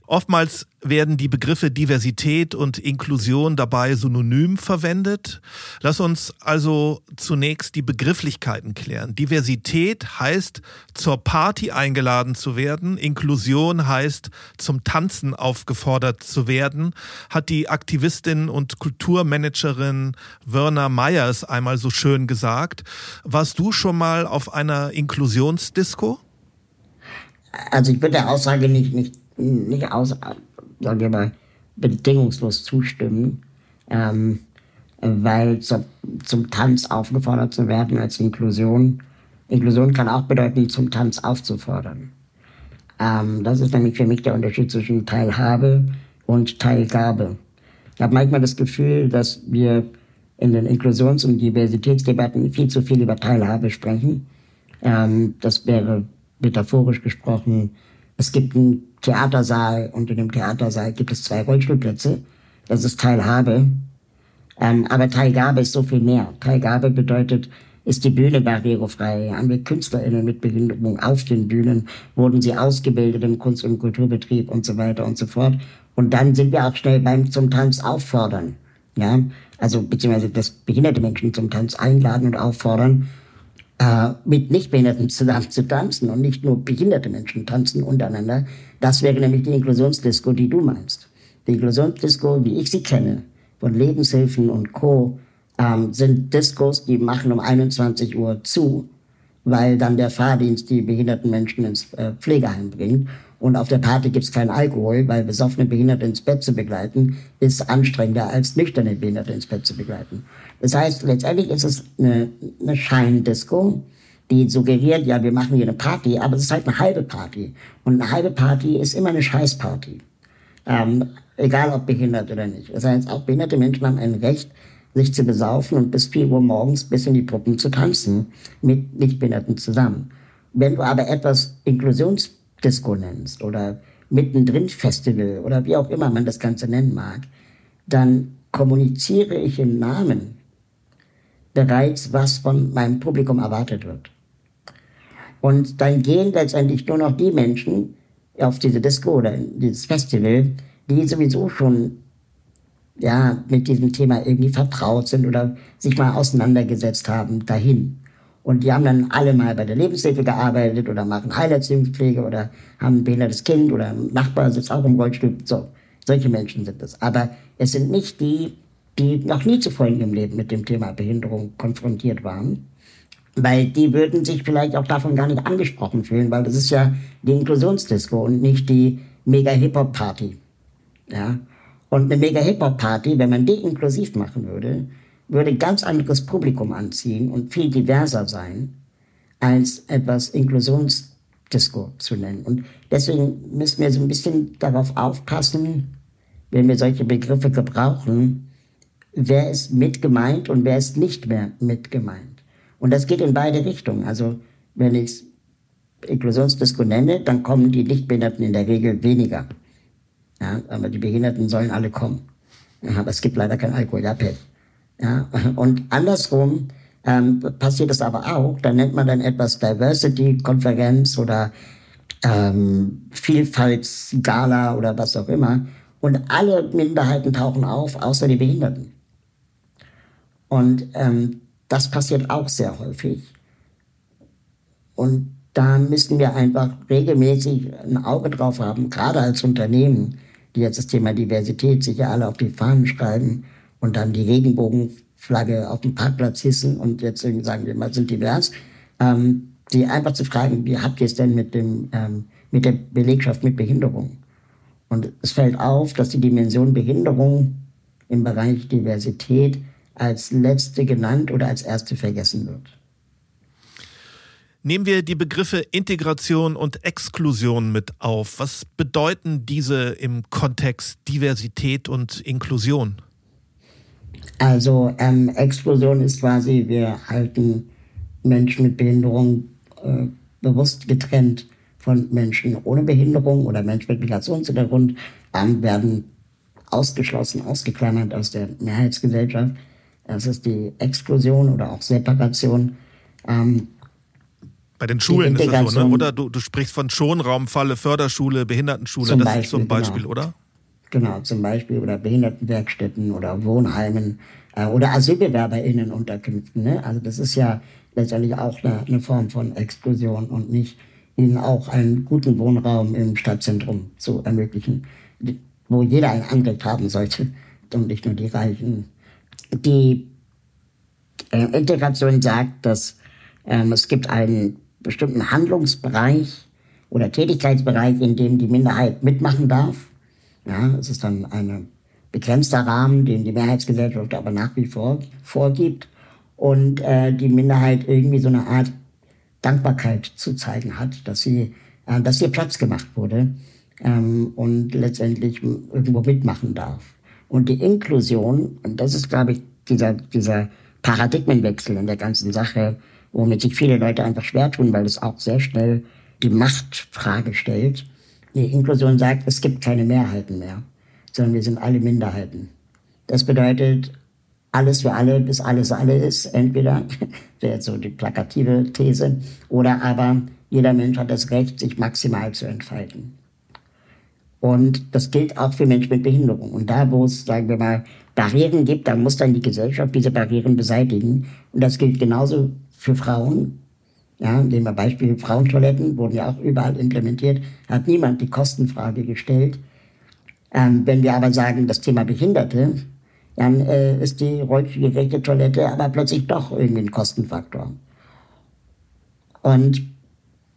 Oftmals werden die Begriffe Diversität und Inklusion dabei synonym verwendet. Lass uns also zunächst die Begrifflichkeiten klären. Diversität heißt, zur Party eingeladen zu werden. Inklusion heißt, zum Tanzen aufgefordert zu werden, hat die Aktivistin und Kulturmanagerin Werner Meyers einmal so schön gesagt. Warst du schon mal auf einer Inklusionsdisco? Also ich würde der Aussage nicht, nicht, nicht aus, sagen wir mal, bedingungslos zustimmen, ähm, weil zu, zum Tanz aufgefordert zu werden als Inklusion. Inklusion kann auch bedeuten, zum Tanz aufzufordern. Ähm, das ist nämlich für mich der Unterschied zwischen Teilhabe und Teilgabe. Ich habe manchmal das Gefühl, dass wir in den Inklusions- und Diversitätsdebatten viel zu viel über Teilhabe sprechen. Ähm, das wäre metaphorisch gesprochen, es gibt einen Theatersaal und in dem Theatersaal gibt es zwei Rollstuhlplätze. Das ist Teilhabe. Ähm, aber Teilgabe ist so viel mehr. Teilgabe bedeutet, ist die Bühne barrierefrei? Haben wir KünstlerInnen mit Behinderung auf den Bühnen? Wurden sie ausgebildet im Kunst- und Kulturbetrieb und so weiter und so fort? Und dann sind wir auch schnell beim zum Tanz auffordern. Ja, also beziehungsweise das behinderte Menschen zum Tanz einladen und auffordern, mit Nichtbehinderten zusammen zu tanzen und nicht nur behinderte Menschen tanzen untereinander. Das wäre nämlich die Inklusionsdisco, die du meinst. Die Inklusionsdisco, wie ich sie kenne, von Lebenshilfen und Co., ähm, sind Diskos, die machen um 21 Uhr zu, weil dann der Fahrdienst die behinderten Menschen ins äh, Pflegeheim bringt. Und auf der Party gibt's keinen Alkohol, weil besoffene Behinderte ins Bett zu begleiten, ist anstrengender als nüchterne Behinderte ins Bett zu begleiten. Das heißt, letztendlich ist es eine, eine Scheindisco, die suggeriert, ja, wir machen hier eine Party, aber es ist halt eine halbe Party. Und eine halbe Party ist immer eine Scheißparty. Ähm, egal ob behindert oder nicht. Das heißt, auch behinderte Menschen haben ein Recht, sich zu besaufen und bis 4 Uhr morgens bis in die Puppen zu tanzen mit Nichtbehinderten zusammen. Wenn du aber etwas Inklusionsdisco nennst oder mittendrin Festival oder wie auch immer man das Ganze nennen mag, dann kommuniziere ich im Namen bereits, was von meinem Publikum erwartet wird. Und dann gehen letztendlich nur noch die Menschen auf diese Disco oder dieses Festival, die sowieso schon ja, mit diesem Thema irgendwie vertraut sind oder sich mal auseinandergesetzt haben, dahin. Und die haben dann alle mal bei der Lebenshilfe gearbeitet oder machen Heilerziehungspflege oder haben ein behindertes Kind oder ein Nachbar sitzt auch im Rollstuhl. So, solche Menschen sind es. Aber es sind nicht die, die noch nie zuvor in ihrem Leben mit dem Thema Behinderung konfrontiert waren. Weil die würden sich vielleicht auch davon gar nicht angesprochen fühlen, weil das ist ja die Inklusionsdisco und nicht die Mega-Hip-Hop-Party. Ja, und eine Mega-Hip-Hop-Party, wenn man die inklusiv machen würde, würde ganz anderes Publikum anziehen und viel diverser sein, als etwas Inklusionsdisco zu nennen. Und deswegen müssen wir so ein bisschen darauf aufpassen, wenn wir solche Begriffe gebrauchen, wer ist mit gemeint und wer ist nicht mehr mit gemeint. Und das geht in beide Richtungen. Also wenn ich Inklusionsdisco nenne, dann kommen die Nichtbehinderten in der Regel weniger. Ja, aber die Behinderten sollen alle kommen. Aber es gibt leider kein Alkohol, ja. Ja, und andersrum ähm, passiert es aber auch, da nennt man dann etwas Diversity-Konferenz oder ähm, Vielfaltsgala oder was auch immer. Und alle Minderheiten tauchen auf, außer die Behinderten. Und ähm, das passiert auch sehr häufig. Und da müssen wir einfach regelmäßig ein Auge drauf haben, gerade als Unternehmen, die jetzt das Thema Diversität sicher alle auf die Fahnen schreiben und dann die Regenbogenflagge auf dem Parkplatz hissen und jetzt sagen, wir sind divers, ähm, die einfach zu fragen, wie habt ihr es denn mit dem, ähm, mit der Belegschaft mit Behinderung? Und es fällt auf, dass die Dimension Behinderung im Bereich Diversität als letzte genannt oder als erste vergessen wird. Nehmen wir die Begriffe Integration und Exklusion mit auf. Was bedeuten diese im Kontext Diversität und Inklusion? Also ähm, Exklusion ist quasi, wir halten Menschen mit Behinderung äh, bewusst getrennt von Menschen ohne Behinderung oder Menschen mit Migrationshintergrund, ähm, werden ausgeschlossen, ausgeklammert aus der Mehrheitsgesellschaft. Das ist die Exklusion oder auch Separation. Ähm, bei den Schulen ist das so, ne? oder? Du, du sprichst von Schonraumfalle, Förderschule, Behindertenschule, zum das Beispiel, ist so ein Beispiel, genau. oder? Genau, zum Beispiel, oder Behindertenwerkstätten oder Wohnheimen äh, oder AsylbewerberInnenunterkünften. Ne? Also das ist ja letztendlich auch eine, eine Form von Exklusion und nicht ihnen auch einen guten Wohnraum im Stadtzentrum zu ermöglichen, wo jeder ein Anrecht haben sollte [LAUGHS] und nicht nur die Reichen. Die äh, Integration sagt, dass ähm, es gibt einen bestimmten Handlungsbereich oder Tätigkeitsbereich, in dem die Minderheit mitmachen darf. Ja, es ist dann ein begrenzter Rahmen, den die Mehrheitsgesellschaft aber nach wie vor vorgibt und äh, die Minderheit irgendwie so eine Art Dankbarkeit zu zeigen hat, dass sie, äh, dass ihr Platz gemacht wurde ähm, und letztendlich irgendwo mitmachen darf. Und die Inklusion, und das ist, glaube ich, dieser, dieser Paradigmenwechsel in der ganzen Sache, womit sich viele Leute einfach schwer tun, weil es auch sehr schnell die Machtfrage stellt. Die Inklusion sagt, es gibt keine Mehrheiten mehr, sondern wir sind alle Minderheiten. Das bedeutet, alles für alle, bis alles alle ist, entweder, [LAUGHS] wäre jetzt so die plakative These, oder aber jeder Mensch hat das Recht, sich maximal zu entfalten. Und das gilt auch für Menschen mit Behinderung. Und da, wo es, sagen wir mal, Barrieren gibt, dann muss dann die Gesellschaft diese Barrieren beseitigen. Und das gilt genauso für Frauen. Ja, nehmen wir Beispiel Frauentoiletten, wurden ja auch überall implementiert, hat niemand die Kostenfrage gestellt. Ähm, wenn wir aber sagen, das Thema Behinderte, dann äh, ist die rollstuhlgerechte Toilette aber plötzlich doch irgendwie ein Kostenfaktor. Und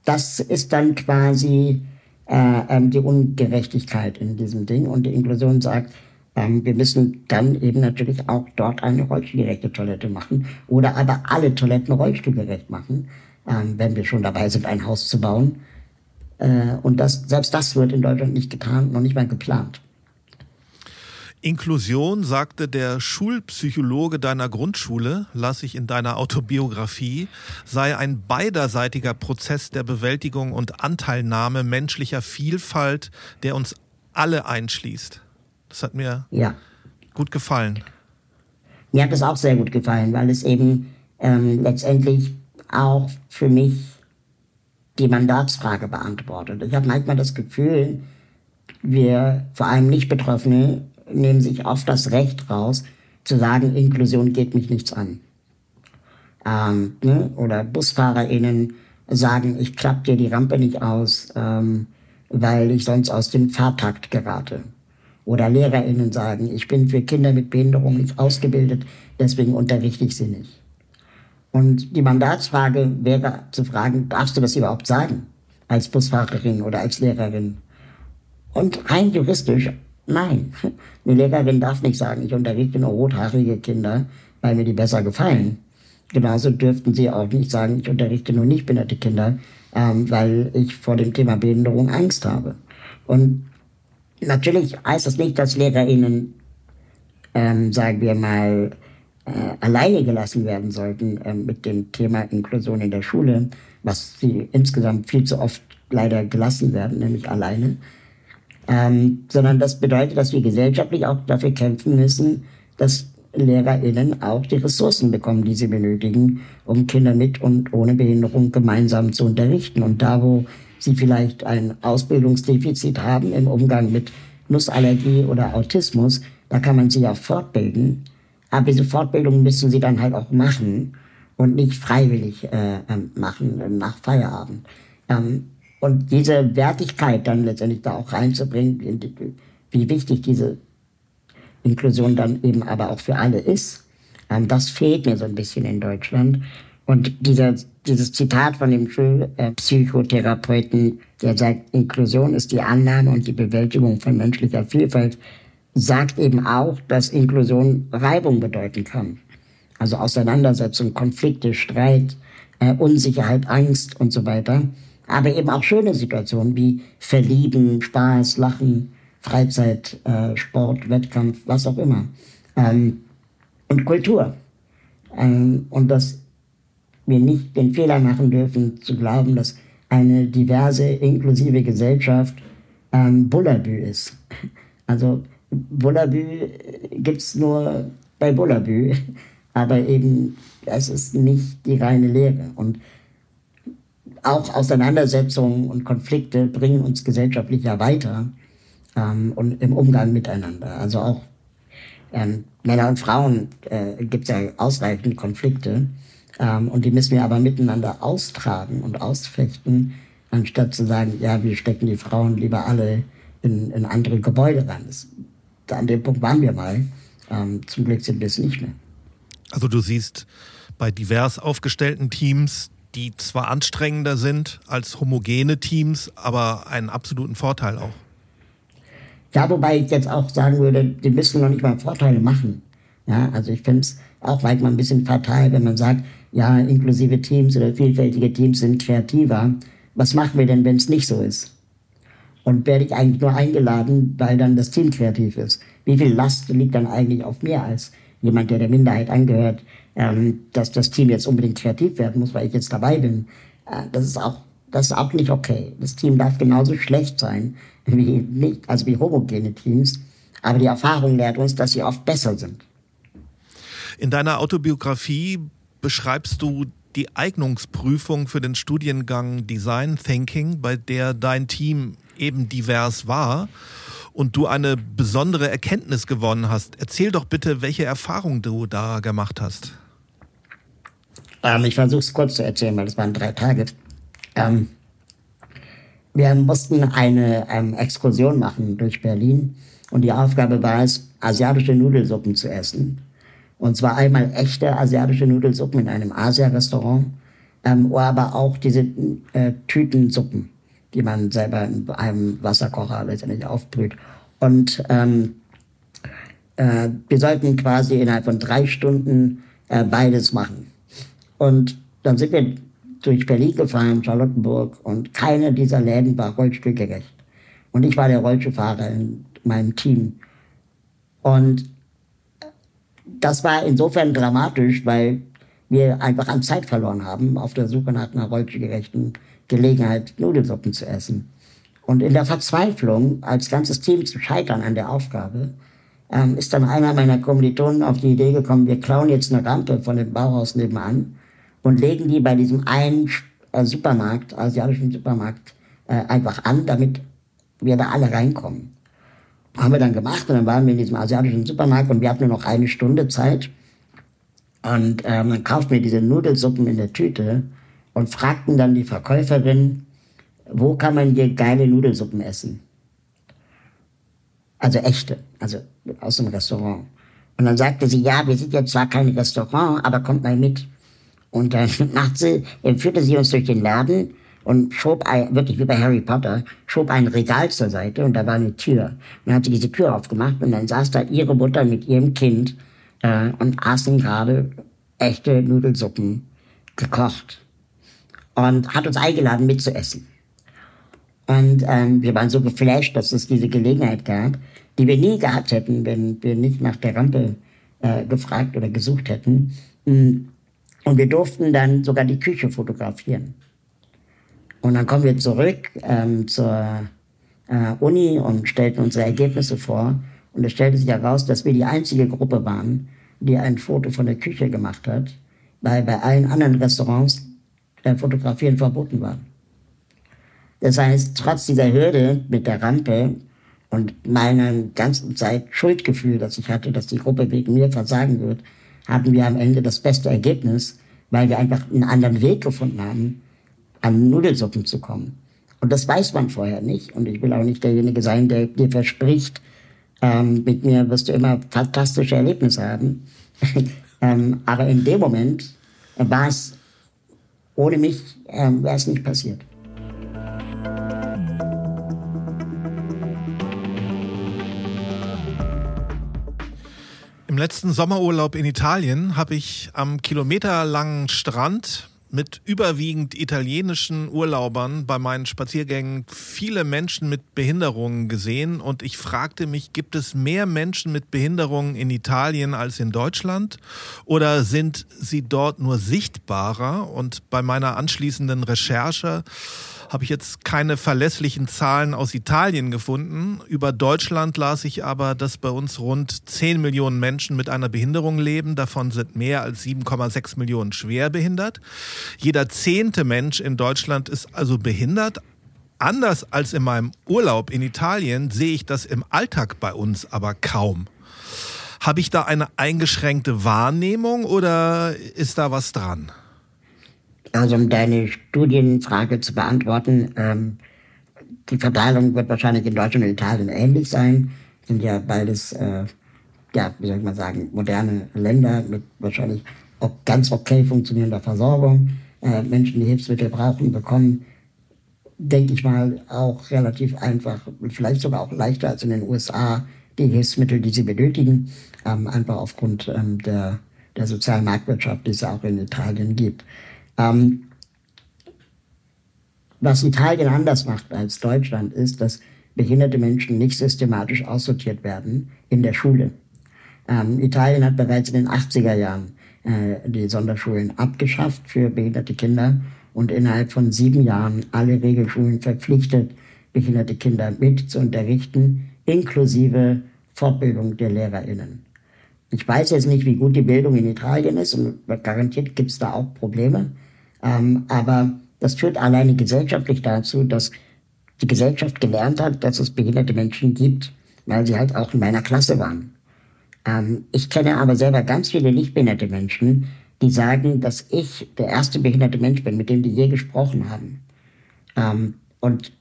das ist dann quasi äh, ähm, die Ungerechtigkeit in diesem Ding. Und die Inklusion sagt, ähm, wir müssen dann eben natürlich auch dort eine rollstuhlgerechte Toilette machen oder aber alle Toiletten rollstuhlgerecht machen, ähm, wenn wir schon dabei sind, ein Haus zu bauen. Äh, und das, selbst das wird in Deutschland nicht getan, noch nicht mal geplant. Inklusion, sagte der Schulpsychologe deiner Grundschule, las ich in deiner Autobiografie, sei ein beiderseitiger Prozess der Bewältigung und Anteilnahme menschlicher Vielfalt, der uns alle einschließt. Das hat mir ja. gut gefallen. Mir hat das auch sehr gut gefallen, weil es eben ähm, letztendlich auch für mich die Mandatsfrage beantwortet. Ich habe manchmal das Gefühl, wir, vor allem Nicht-Betroffene, nehmen sich oft das Recht raus, zu sagen, Inklusion geht mich nichts an. Ähm, ne? Oder BusfahrerInnen sagen, ich klappe dir die Rampe nicht aus, ähm, weil ich sonst aus dem Fahrtakt gerate. Oder LehrerInnen sagen, ich bin für Kinder mit Behinderung nicht ausgebildet, deswegen unterrichte ich sie nicht. Und die Mandatsfrage wäre zu fragen, darfst du das überhaupt sagen? Als Busfahrerin oder als Lehrerin? Und rein juristisch Nein, [LAUGHS] eine Lehrerin darf nicht sagen, ich unterrichte nur rothaarige Kinder, weil mir die besser gefallen. Genauso dürften sie auch nicht sagen, ich unterrichte nur nicht behinderte Kinder, ähm, weil ich vor dem Thema Behinderung Angst habe. Und natürlich heißt das nicht, dass LehrerInnen, ähm, sagen wir mal, äh, alleine gelassen werden sollten äh, mit dem Thema Inklusion in der Schule, was sie insgesamt viel zu oft leider gelassen werden, nämlich alleine ähm, sondern das bedeutet, dass wir gesellschaftlich auch dafür kämpfen müssen, dass LehrerInnen auch die Ressourcen bekommen, die sie benötigen, um Kinder mit und ohne Behinderung gemeinsam zu unterrichten. Und da, wo sie vielleicht ein Ausbildungsdefizit haben im Umgang mit Nussallergie oder Autismus, da kann man sie auch fortbilden. Aber diese Fortbildung müssen sie dann halt auch machen und nicht freiwillig äh, ähm, machen nach Feierabend. Ähm, und diese Wertigkeit dann letztendlich da auch reinzubringen, wie wichtig diese Inklusion dann eben aber auch für alle ist, ähm, das fehlt mir so ein bisschen in Deutschland. Und dieser, dieses Zitat von dem Schulpsychotherapeuten, der sagt, Inklusion ist die Annahme und die Bewältigung von menschlicher Vielfalt, sagt eben auch, dass Inklusion Reibung bedeuten kann. Also Auseinandersetzung, Konflikte, Streit, äh, Unsicherheit, Angst und so weiter aber eben auch schöne Situationen wie Verlieben, Spaß, Lachen, Freizeit, äh, Sport, Wettkampf, was auch immer. Ähm, und Kultur. Ähm, und dass wir nicht den Fehler machen dürfen, zu glauben, dass eine diverse, inklusive Gesellschaft ähm, Bullabü ist. Also Bullabü gibt's nur bei Bullabü, [LAUGHS] aber eben es ist nicht die reine Lehre. Und auch Auseinandersetzungen und Konflikte bringen uns gesellschaftlich ja weiter ähm, und im Umgang miteinander. Also auch ähm, Männer und Frauen äh, gibt es ja ausreichend Konflikte ähm, und die müssen wir aber miteinander austragen und ausfechten, anstatt zu sagen, ja, wir stecken die Frauen lieber alle in, in andere Gebäude rein. Das, an dem Punkt waren wir mal. Ähm, zum Glück sind wir es nicht mehr. Also du siehst bei divers aufgestellten Teams die zwar anstrengender sind als homogene Teams, aber einen absoluten Vorteil auch. Ja, wobei ich jetzt auch sagen würde, die müssen noch nicht mal Vorteile machen. Ja, also ich finde es auch manchmal ein bisschen fatal, wenn man sagt, ja, inklusive Teams oder vielfältige Teams sind kreativer. Was machen wir denn, wenn es nicht so ist? Und werde ich eigentlich nur eingeladen, weil dann das Team kreativ ist? Wie viel Last liegt dann eigentlich auf mir als jemand, der der Minderheit angehört, ähm, dass das Team jetzt unbedingt kreativ werden muss, weil ich jetzt dabei bin. Äh, das ist auch das ist auch nicht okay. Das Team darf genauso schlecht sein [LAUGHS] wie nicht, also wie homogene Teams. Aber die Erfahrung lehrt uns, dass sie oft besser sind. In deiner Autobiografie beschreibst du die Eignungsprüfung für den Studiengang Design Thinking, bei der dein Team eben divers war und du eine besondere Erkenntnis gewonnen hast. Erzähl doch bitte, welche Erfahrung du da gemacht hast. Ähm, ich versuche es kurz zu erzählen, weil es waren drei Tage. Ähm, wir mussten eine ähm, Exkursion machen durch Berlin und die Aufgabe war es, asiatische Nudelsuppen zu essen. Und zwar einmal echte asiatische Nudelsuppen in einem Asia-Restaurant, ähm, aber auch diese äh, Tütensuppen, die man selber in einem Wasserkocher letztendlich aufbrüht. Und ähm, äh, wir sollten quasi innerhalb von drei Stunden äh, beides machen. Und dann sind wir durch Berlin gefahren, Charlottenburg, und keine dieser Läden war rollstuhlgerecht. Und ich war der Rollstuhlfahrer in meinem Team. Und das war insofern dramatisch, weil wir einfach an Zeit verloren haben auf der Suche nach einer rollstuhlgerechten Gelegenheit, Nudelsuppen zu essen. Und in der Verzweiflung, als ganzes Team zu scheitern an der Aufgabe, ähm, ist dann einer meiner Kommilitonen auf die Idee gekommen, wir klauen jetzt eine Rampe von dem Bauhaus nebenan und legen die bei diesem einen äh, Supermarkt, asiatischen Supermarkt, äh, einfach an, damit wir da alle reinkommen. Haben wir dann gemacht und dann waren wir in diesem asiatischen Supermarkt und wir hatten nur noch eine Stunde Zeit. Und ähm, dann kauften wir diese Nudelsuppen in der Tüte und fragten dann die Verkäuferin, wo kann man hier geile Nudelsuppen essen? Also echte, also aus dem Restaurant. Und dann sagte sie, ja, wir sind jetzt zwar kein Restaurant, aber kommt mal mit. Und dann [LAUGHS] macht sie, führte sie uns durch den Laden und schob ein, wirklich wie bei Harry Potter, schob ein Regal zur Seite und da war eine Tür. Und dann hat sie diese Tür aufgemacht und dann saß da ihre Mutter mit ihrem Kind äh, und aßen gerade echte Nudelsuppen gekocht und hat uns eingeladen mitzuessen. Und ähm, wir waren so geflasht, dass es diese Gelegenheit gab, die wir nie gehabt hätten, wenn wir nicht nach der Rampe äh, gefragt oder gesucht hätten. Und wir durften dann sogar die Küche fotografieren. Und dann kommen wir zurück ähm, zur äh, Uni und stellten unsere Ergebnisse vor. Und es stellte sich heraus, dass wir die einzige Gruppe waren, die ein Foto von der Küche gemacht hat, weil bei allen anderen Restaurants äh, Fotografieren verboten war. Das heißt, trotz dieser Hürde mit der Rampe und meinem ganzen Zeit Schuldgefühl, das ich hatte, dass die Gruppe wegen mir versagen wird, hatten wir am Ende das beste Ergebnis, weil wir einfach einen anderen Weg gefunden haben, an Nudelsuppen zu kommen. Und das weiß man vorher nicht. Und ich will auch nicht derjenige sein, der dir verspricht, ähm, mit mir wirst du immer fantastische Erlebnisse haben. [LAUGHS] ähm, aber in dem Moment war es, ohne mich ähm, wäre es nicht passiert. Im letzten Sommerurlaub in Italien habe ich am kilometerlangen Strand mit überwiegend italienischen Urlaubern bei meinen Spaziergängen viele Menschen mit Behinderungen gesehen und ich fragte mich, gibt es mehr Menschen mit Behinderungen in Italien als in Deutschland oder sind sie dort nur sichtbarer? Und bei meiner anschließenden Recherche habe ich jetzt keine verlässlichen Zahlen aus Italien gefunden. Über Deutschland las ich aber, dass bei uns rund 10 Millionen Menschen mit einer Behinderung leben. Davon sind mehr als 7,6 Millionen schwer behindert. Jeder zehnte Mensch in Deutschland ist also behindert. Anders als in meinem Urlaub in Italien sehe ich das im Alltag bei uns aber kaum. Habe ich da eine eingeschränkte Wahrnehmung oder ist da was dran? Also um deine Studienfrage zu beantworten, ähm, die Verteilung wird wahrscheinlich in Deutschland und Italien ähnlich sein. Sind ja beides, äh, ja, wie soll ich mal sagen, moderne Länder mit wahrscheinlich auch ganz okay funktionierender Versorgung. Äh, Menschen, die Hilfsmittel brauchen, bekommen, denke ich mal, auch relativ einfach, vielleicht sogar auch leichter als in den USA, die Hilfsmittel, die sie benötigen, ähm, einfach aufgrund ähm, der, der sozialen Marktwirtschaft, die es auch in Italien gibt. Ähm, was Italien anders macht als Deutschland, ist, dass behinderte Menschen nicht systematisch aussortiert werden in der Schule. Ähm, Italien hat bereits in den 80er Jahren äh, die Sonderschulen abgeschafft für behinderte Kinder und innerhalb von sieben Jahren alle Regelschulen verpflichtet, behinderte Kinder mit zu unterrichten, inklusive Fortbildung der LehrerInnen. ich weiß jetzt nicht, wie gut die Bildung in Italien ist und garantiert gibt es da auch Probleme. Ähm, aber das führt alleine gesellschaftlich dazu, dass die Gesellschaft gelernt hat, dass es behinderte Menschen gibt, weil sie halt auch in meiner Klasse waren. Ähm, ich kenne aber selber ganz viele nicht behinderte Menschen, die sagen, dass ich der erste behinderte Mensch bin, mit dem die je gesprochen haben. Ähm, und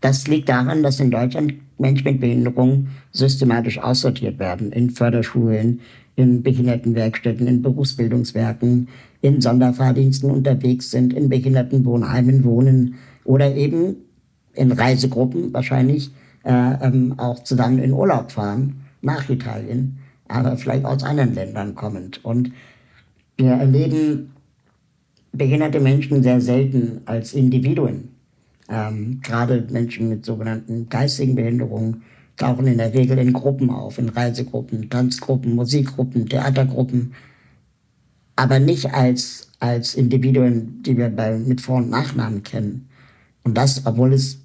das liegt daran, dass in Deutschland Menschen mit Behinderung systematisch aussortiert werden. In Förderschulen, in Behindertenwerkstätten, in Berufsbildungswerken, in Sonderfahrdiensten unterwegs sind, in Behindertenwohnheimen wohnen oder eben in Reisegruppen wahrscheinlich äh, ähm, auch zusammen in Urlaub fahren nach Italien, aber vielleicht aus anderen Ländern kommend. Und wir erleben behinderte Menschen sehr selten als Individuen. Ähm, gerade Menschen mit sogenannten geistigen Behinderungen tauchen in der Regel in Gruppen auf, in Reisegruppen, Tanzgruppen, Musikgruppen, Theatergruppen, aber nicht als, als Individuen, die wir bei, mit Vor- und Nachnamen kennen. Und das, obwohl es,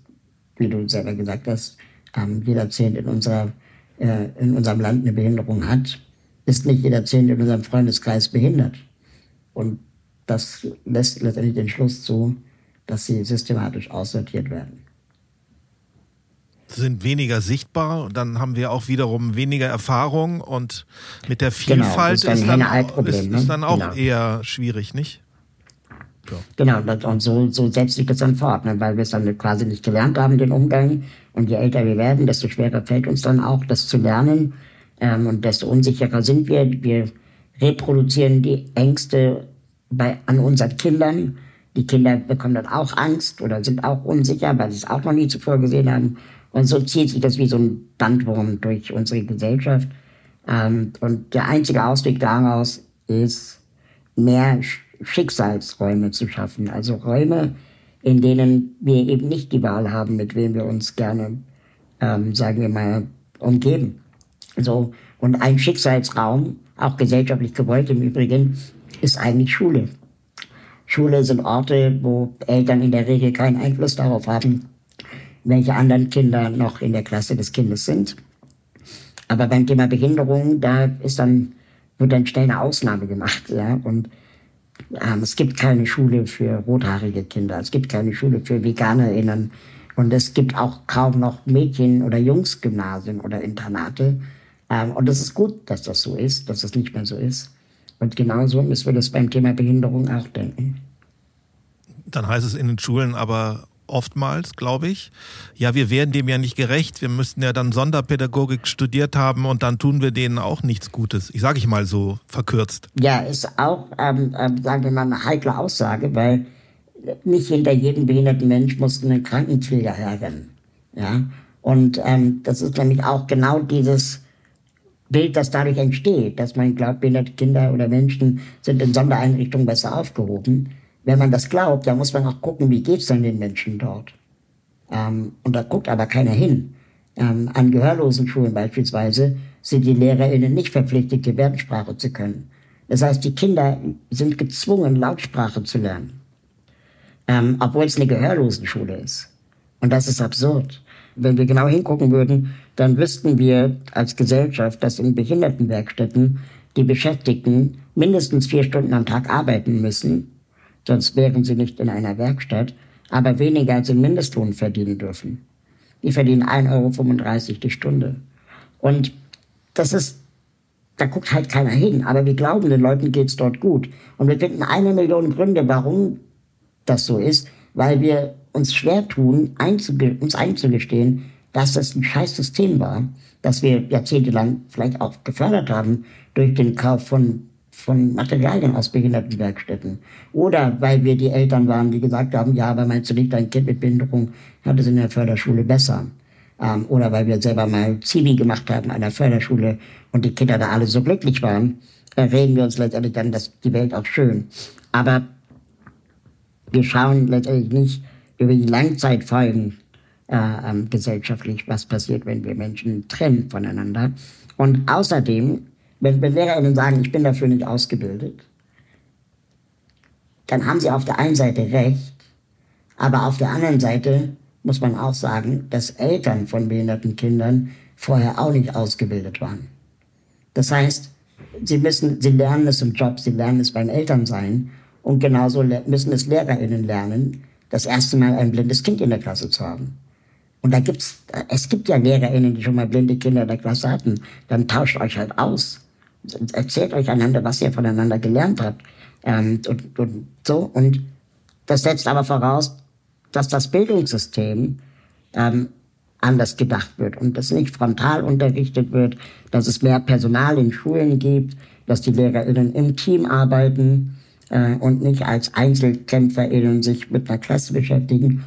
wie du selber gesagt hast, ähm, jeder Zehnt in, unserer, äh, in unserem Land eine Behinderung hat, ist nicht jeder Zehnt in unserem Freundeskreis behindert. Und das lässt letztendlich den Schluss zu, dass sie systematisch aussortiert werden. Sind weniger sichtbar, dann haben wir auch wiederum weniger Erfahrung und mit der genau, Vielfalt genau, ist, dann ist, dann, ist, ist dann auch genau. eher schwierig, nicht? So. Genau, und so, so setzt sich das dann fort, ne, weil wir es dann quasi nicht gelernt haben, den Umgang. Und je älter wir werden, desto schwerer fällt uns dann auch, das zu lernen. Ähm, und desto unsicherer sind wir. Wir reproduzieren die Ängste bei, an unseren Kindern die Kinder bekommen dann auch Angst oder sind auch unsicher, weil sie es auch noch nie zuvor gesehen haben. Und so zieht sich das wie so ein Bandwurm durch unsere Gesellschaft. Ähm, und der einzige Ausweg daraus ist, mehr Schicksalsräume zu schaffen. Also Räume, in denen wir eben nicht die Wahl haben, mit wem wir uns gerne, ähm, sagen wir mal, umgeben. So. Und ein Schicksalsraum, auch gesellschaftlich gewollt im Übrigen, ist eigentlich Schule. Schule sind Orte, wo Eltern in der Regel keinen Einfluss darauf haben, welche anderen Kinder noch in der Klasse des Kindes sind. Aber beim Thema Behinderung, da ist dann, wird dann schnell eine Ausnahme gemacht, ja. Und ähm, es gibt keine Schule für rothaarige Kinder, es gibt keine Schule für VeganerInnen und es gibt auch kaum noch Mädchen- oder Jungsgymnasien oder Internate. Ähm, und es ist gut, dass das so ist, dass das nicht mehr so ist. Und genauso müssen wir das beim Thema Behinderung auch denken. Dann heißt es in den Schulen aber oftmals, glaube ich, ja, wir werden dem ja nicht gerecht, wir müssten ja dann Sonderpädagogik studiert haben und dann tun wir denen auch nichts Gutes. Ich sage ich mal so verkürzt. Ja, ist auch, ähm, ähm, sagen wir mal, eine heikle Aussage, weil nicht hinter jedem behinderten Mensch muss ein Krankenpfleger herrennen. Ja? Und ähm, das ist nämlich auch genau dieses Bild, das dadurch entsteht, dass man glaubt, behinderte Kinder oder Menschen sind in Sondereinrichtungen besser aufgehoben. Wenn man das glaubt, dann muss man auch gucken, wie geht's denn den Menschen dort. Ähm, und da guckt aber keiner hin. Ähm, an gehörlosen Schulen beispielsweise sind die LehrerInnen nicht verpflichtet, Gebärdensprache zu können. Das heißt, die Kinder sind gezwungen, Lautsprache zu lernen. Ähm, obwohl es eine Gehörlosenschule ist. Und das ist absurd. Wenn wir genau hingucken würden, dann wüssten wir als Gesellschaft, dass in Behindertenwerkstätten die Beschäftigten mindestens vier Stunden am Tag arbeiten müssen, sonst wären sie nicht in einer Werkstatt, aber weniger als den Mindestlohn verdienen dürfen. Die verdienen 1,35 Euro die Stunde. Und das ist, da guckt halt keiner hin, aber wir glauben, den Leuten geht's dort gut. Und wir finden eine Million Gründe, warum das so ist, weil wir uns schwer tun, einzuge uns einzugestehen, dass das ein scheiß System war, das wir jahrzehntelang vielleicht auch gefördert haben durch den Kauf von, von Materialien aus Behindertenwerkstätten. Oder weil wir die Eltern waren, die gesagt haben, ja, aber meinst du nicht, dein Kind mit Behinderung hat es in der Förderschule besser. Ähm, oder weil wir selber mal Zivi gemacht haben an der Förderschule und die Kinder da alle so glücklich waren, äh, reden wir uns letztendlich dann, dass die Welt auch schön. Aber wir schauen letztendlich nicht über die Langzeitfolgen äh, ähm, gesellschaftlich, was passiert, wenn wir Menschen trennen voneinander. Und außerdem, wenn, wenn LehrerInnen sagen, ich bin dafür nicht ausgebildet, dann haben sie auf der einen Seite recht, aber auf der anderen Seite muss man auch sagen, dass Eltern von behinderten Kindern vorher auch nicht ausgebildet waren. Das heißt, sie müssen, sie lernen es im Job, sie lernen es beim Elternsein. Und genauso müssen es LehrerInnen lernen, das erste Mal ein blindes Kind in der Klasse zu haben. Und da gibt's, es gibt ja LehrerInnen, die schon mal blinde Kinder in der Klasse hatten. Dann tauscht euch halt aus. Erzählt euch einander, was ihr voneinander gelernt habt. Ähm, und, und so. Und das setzt aber voraus, dass das Bildungssystem ähm, anders gedacht wird und dass nicht frontal unterrichtet wird, dass es mehr Personal in Schulen gibt, dass die LehrerInnen im Team arbeiten äh, und nicht als EinzelkämpferInnen sich mit einer Klasse beschäftigen.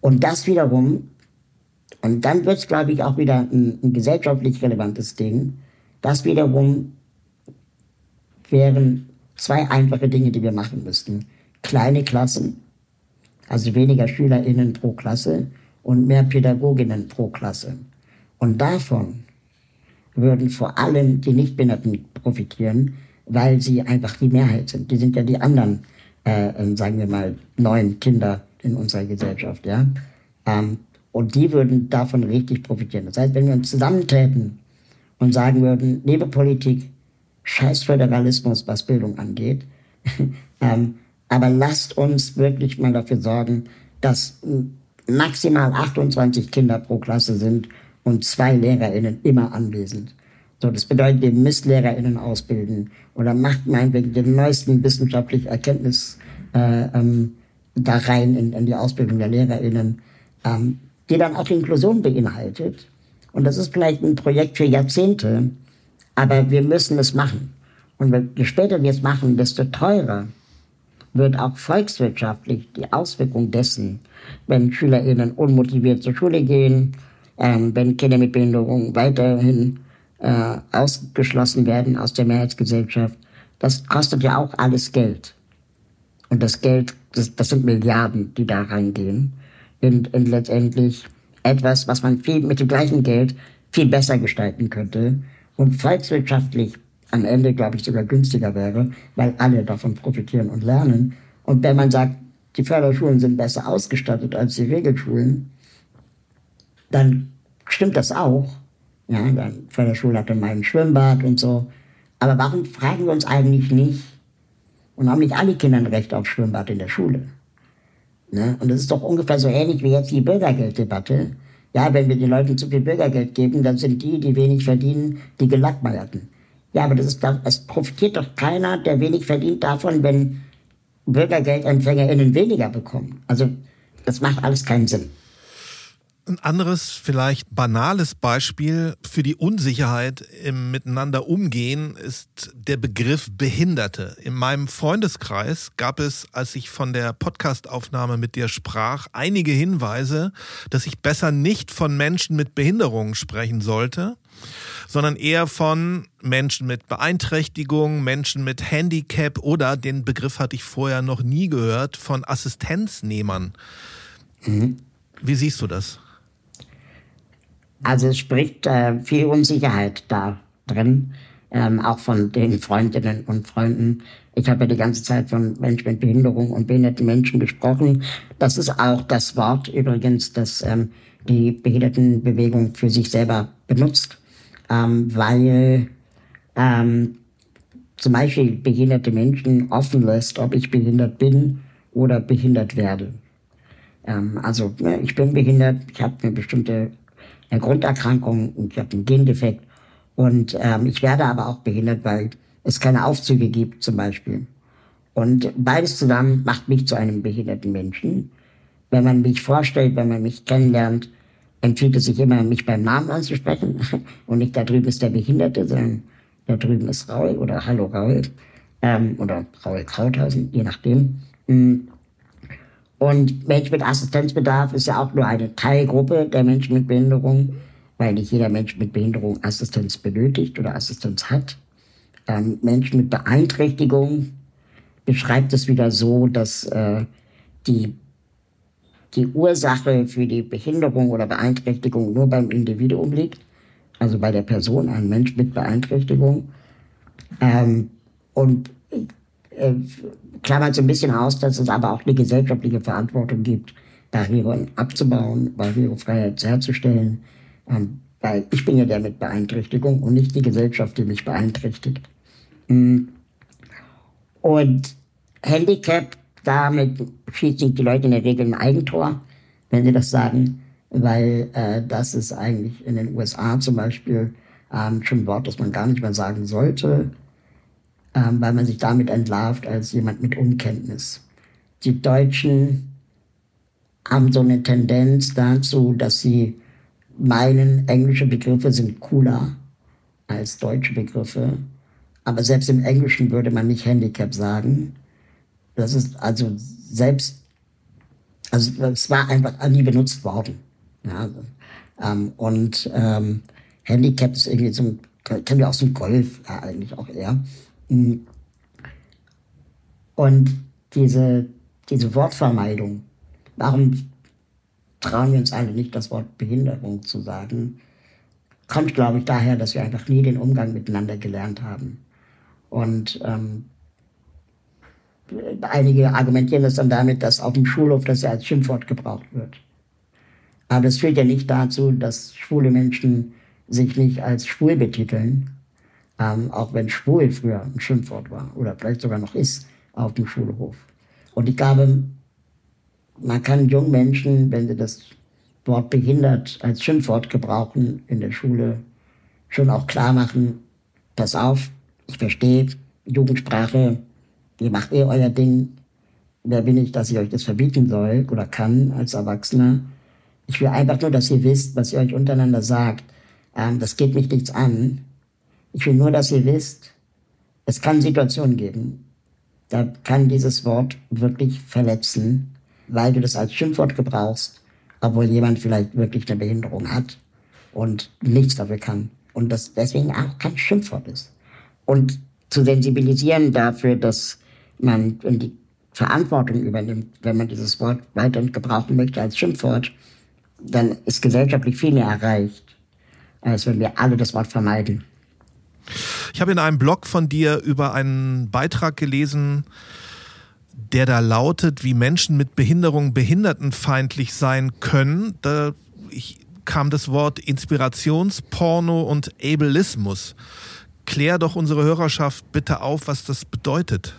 Und das wiederum, und dann wird es, glaube ich, auch wieder ein, ein gesellschaftlich relevantes Ding, das wiederum wären zwei einfache Dinge, die wir machen müssten. Kleine Klassen, also weniger SchülerInnen pro Klasse und mehr Pädagoginnen pro Klasse. Und davon würden vor allem die Nichtbehinderten profitieren, weil sie einfach die Mehrheit sind. Die sind ja die anderen, äh, äh, sagen wir mal, neuen Kinder in unserer Gesellschaft, ja. Ähm, und die würden davon richtig profitieren. Das heißt, wenn wir uns zusammentäten und sagen würden, liebe Politik, scheiß Föderalismus, was Bildung angeht, [LAUGHS] ähm, aber lasst uns wirklich mal dafür sorgen, dass maximal 28 Kinder pro Klasse sind und zwei LehrerInnen immer anwesend. So, das bedeutet, ihr müsst LehrerInnen ausbilden oder macht meinetwegen den neuesten wissenschaftlichen Erkenntnis äh, ähm, da rein in, in, die Ausbildung der LehrerInnen, ähm, die dann auch Inklusion beinhaltet. Und das ist vielleicht ein Projekt für Jahrzehnte, aber wir müssen es machen. Und je später wir es machen, desto teurer wird auch volkswirtschaftlich die Auswirkung dessen, wenn SchülerInnen unmotiviert zur Schule gehen, ähm, wenn Kinder mit Behinderung weiterhin äh, ausgeschlossen werden aus der Mehrheitsgesellschaft. Das kostet ja auch alles Geld. Und das Geld, das, das sind Milliarden, die da reingehen. Und letztendlich etwas, was man viel mit dem gleichen Geld viel besser gestalten könnte und volkswirtschaftlich am Ende, glaube ich, sogar günstiger wäre, weil alle davon profitieren und lernen. Und wenn man sagt, die Förderschulen sind besser ausgestattet als die Regelschulen, dann stimmt das auch. Ja, dann Förderschule hat dann mal ein Schwimmbad und so. Aber warum fragen wir uns eigentlich nicht, und haben nicht alle Kinder ein Recht auf Schwimmbad in der Schule? Ne? Und das ist doch ungefähr so ähnlich wie jetzt die Bürgergelddebatte. Ja, wenn wir den Leuten zu viel Bürgergeld geben, dann sind die, die wenig verdienen, die Gelackmeierten. Ja, aber das ist, es profitiert doch keiner, der wenig verdient davon, wenn BürgergeldempfängerInnen weniger bekommen. Also, das macht alles keinen Sinn. Ein anderes, vielleicht banales Beispiel für die Unsicherheit im Miteinander umgehen ist der Begriff Behinderte. In meinem Freundeskreis gab es, als ich von der Podcastaufnahme mit dir sprach, einige Hinweise, dass ich besser nicht von Menschen mit Behinderungen sprechen sollte, sondern eher von Menschen mit Beeinträchtigung, Menschen mit Handicap oder den Begriff hatte ich vorher noch nie gehört, von Assistenznehmern. Mhm. Wie siehst du das? Also es spricht äh, viel Unsicherheit da drin, ähm, auch von den Freundinnen und Freunden. Ich habe ja die ganze Zeit von Menschen mit Behinderung und behinderten Menschen gesprochen. Das ist auch das Wort übrigens, das ähm, die Behindertenbewegung für sich selber benutzt, ähm, weil ähm, zum Beispiel behinderte Menschen offen lässt, ob ich behindert bin oder behindert werde. Ähm, also ne, ich bin behindert, ich habe eine bestimmte eine Grunderkrankung und ich habe einen Gendefekt. Und ähm, ich werde aber auch behindert, weil es keine Aufzüge gibt zum Beispiel. Und beides zusammen macht mich zu einem behinderten Menschen. Wenn man mich vorstellt, wenn man mich kennenlernt, empfiehlt es sich immer, mich beim Namen anzusprechen. [LAUGHS] Und nicht da drüben ist der Behinderte, sondern da drüben ist Raul oder Hallo Raul. Ähm, oder Raul Krauthausen, je nachdem. Mm. Und Mensch mit Assistenzbedarf ist ja auch nur eine Teilgruppe der Menschen mit Behinderung, weil nicht jeder Mensch mit Behinderung Assistenz benötigt oder Assistenz hat. Ähm, Menschen mit Beeinträchtigung beschreibt es wieder so, dass äh, die, die Ursache für die Behinderung oder Beeinträchtigung nur beim Individuum liegt, also bei der Person, ein Mensch mit Beeinträchtigung. Ähm, und äh, klammert so ein bisschen aus, dass es aber auch eine gesellschaftliche Verantwortung gibt, Barrieren abzubauen, Barrierefreiheit herzustellen. Ähm, Weil ich bin ja der mit Beeinträchtigung und nicht die Gesellschaft, die mich beeinträchtigt. Mm. Und Handicap, damit schießen die Leute in der Regel ein Eigentor, wenn sie das sagen, weil äh, das ist eigentlich in den USA zum Beispiel ähm, schon ein Wort, das man gar nicht mehr sagen sollte, weil man sich damit entlarvt als jemand mit Unkenntnis. Die Deutschen haben so eine Tendenz dazu, dass sie meinen, englische Begriffe sind cooler als deutsche Begriffe. Aber selbst im Englischen würde man nicht Handicap sagen. Das ist also selbst, also es war einfach nie benutzt worden. Ja, ähm, und ähm, Handicap ist irgendwie so, kennen wir aus dem Golf ja, eigentlich auch eher. Mhm. Und diese, diese Wortvermeidung, warum trauen wir uns alle nicht, das Wort Behinderung zu sagen, kommt, glaube ich, daher, dass wir einfach nie den Umgang miteinander gelernt haben. Und ähm, einige argumentieren das dann damit, dass auf dem Schulhof das ja als Schimpfwort gebraucht wird. Aber das führt ja nicht dazu, dass schwule Menschen sich nicht als schwul betiteln, ähm, auch wenn schwul früher ein Schimpfwort war oder vielleicht sogar noch ist auf dem Schulhof. Und ich glaube, man kann jungen Menschen, wenn sie das Wort behindert als Schimpfwort gebrauchen in der Schule, schon auch klar machen, pass auf, ich verstehe Jugendsprache, ihr macht eh euer Ding, wer bin ich, dass ich euch das verbieten soll oder kann als Erwachsener. Ich will einfach nur, dass ihr wisst, was ihr euch untereinander sagt. Ähm, das geht mich nichts an. Ich will nur, dass ihr wisst, es kann Situationen geben, da kann dieses Wort wirklich verletzen weil du das als Schimpfwort gebrauchst, obwohl jemand vielleicht wirklich eine Behinderung hat und nichts dafür kann. Und das deswegen auch kein Schimpfwort ist. Und zu sensibilisieren dafür, dass man die Verantwortung übernimmt, wenn man dieses Wort weiterhin gebrauchen möchte als Schimpfwort, dann ist gesellschaftlich viel mehr erreicht, als wenn wir alle das Wort vermeiden. Ich habe in einem Blog von dir über einen Beitrag gelesen, der da lautet, wie Menschen mit Behinderung behindertenfeindlich sein können. Da kam das Wort Inspirationsporno und Ableismus. Klär doch unsere Hörerschaft bitte auf, was das bedeutet.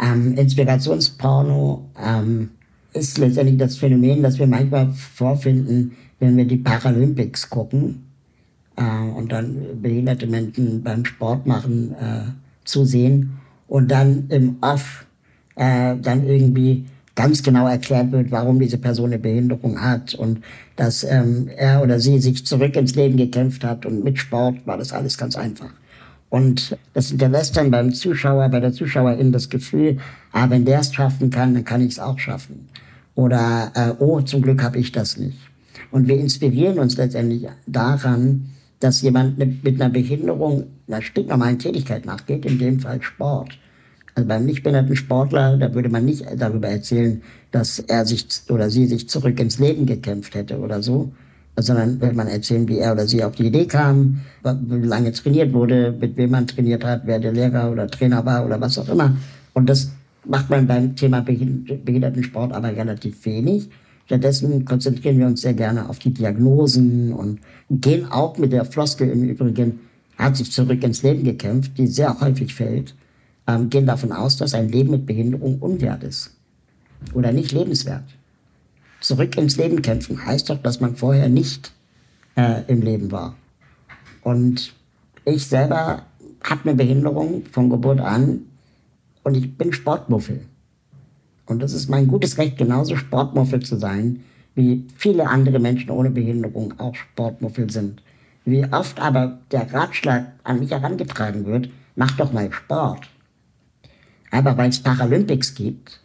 Ähm, Inspirationsporno ähm, ist letztendlich das Phänomen, das wir manchmal vorfinden, wenn wir die Paralympics gucken und dann behinderte Menschen beim Sport machen äh, zusehen und dann im Off äh, dann irgendwie ganz genau erklärt wird, warum diese Person eine Behinderung hat und dass ähm, er oder sie sich zurück ins Leben gekämpft hat und mit Sport war das alles ganz einfach. Und das hinterlässt dann beim Zuschauer, bei der Zuschauerin das Gefühl, ah, wenn der es schaffen kann, dann kann ich es auch schaffen. Oder, äh, oh, zum Glück habe ich das nicht. Und wir inspirieren uns letztendlich daran, dass jemand mit einer Behinderung einer stinknormalen Tätigkeit nachgeht, in dem Fall Sport. Also beim nicht behinderten Sportler, da würde man nicht darüber erzählen, dass er sich oder sie sich zurück ins Leben gekämpft hätte oder so, sondern würde man erzählen, wie er oder sie auf die Idee kam, wie lange trainiert wurde, mit wem man trainiert hat, wer der Lehrer oder Trainer war oder was auch immer. Und das macht man beim Thema Behindertensport aber relativ wenig. Stattdessen konzentrieren wir uns sehr gerne auf die Diagnosen und gehen auch mit der Floskel im Übrigen, hat sich zurück ins Leben gekämpft, die sehr häufig fällt, ähm, gehen davon aus, dass ein Leben mit Behinderung unwert ist oder nicht lebenswert. Zurück ins Leben kämpfen heißt doch, dass man vorher nicht äh, im Leben war. Und ich selber habe eine Behinderung von Geburt an und ich bin Sportmuffel. Und das ist mein gutes Recht, genauso Sportmuffel zu sein, wie viele andere Menschen ohne Behinderung auch Sportmuffel sind. Wie oft aber der Ratschlag an mich herangetragen wird, mach doch mal Sport. Aber weil es Paralympics gibt,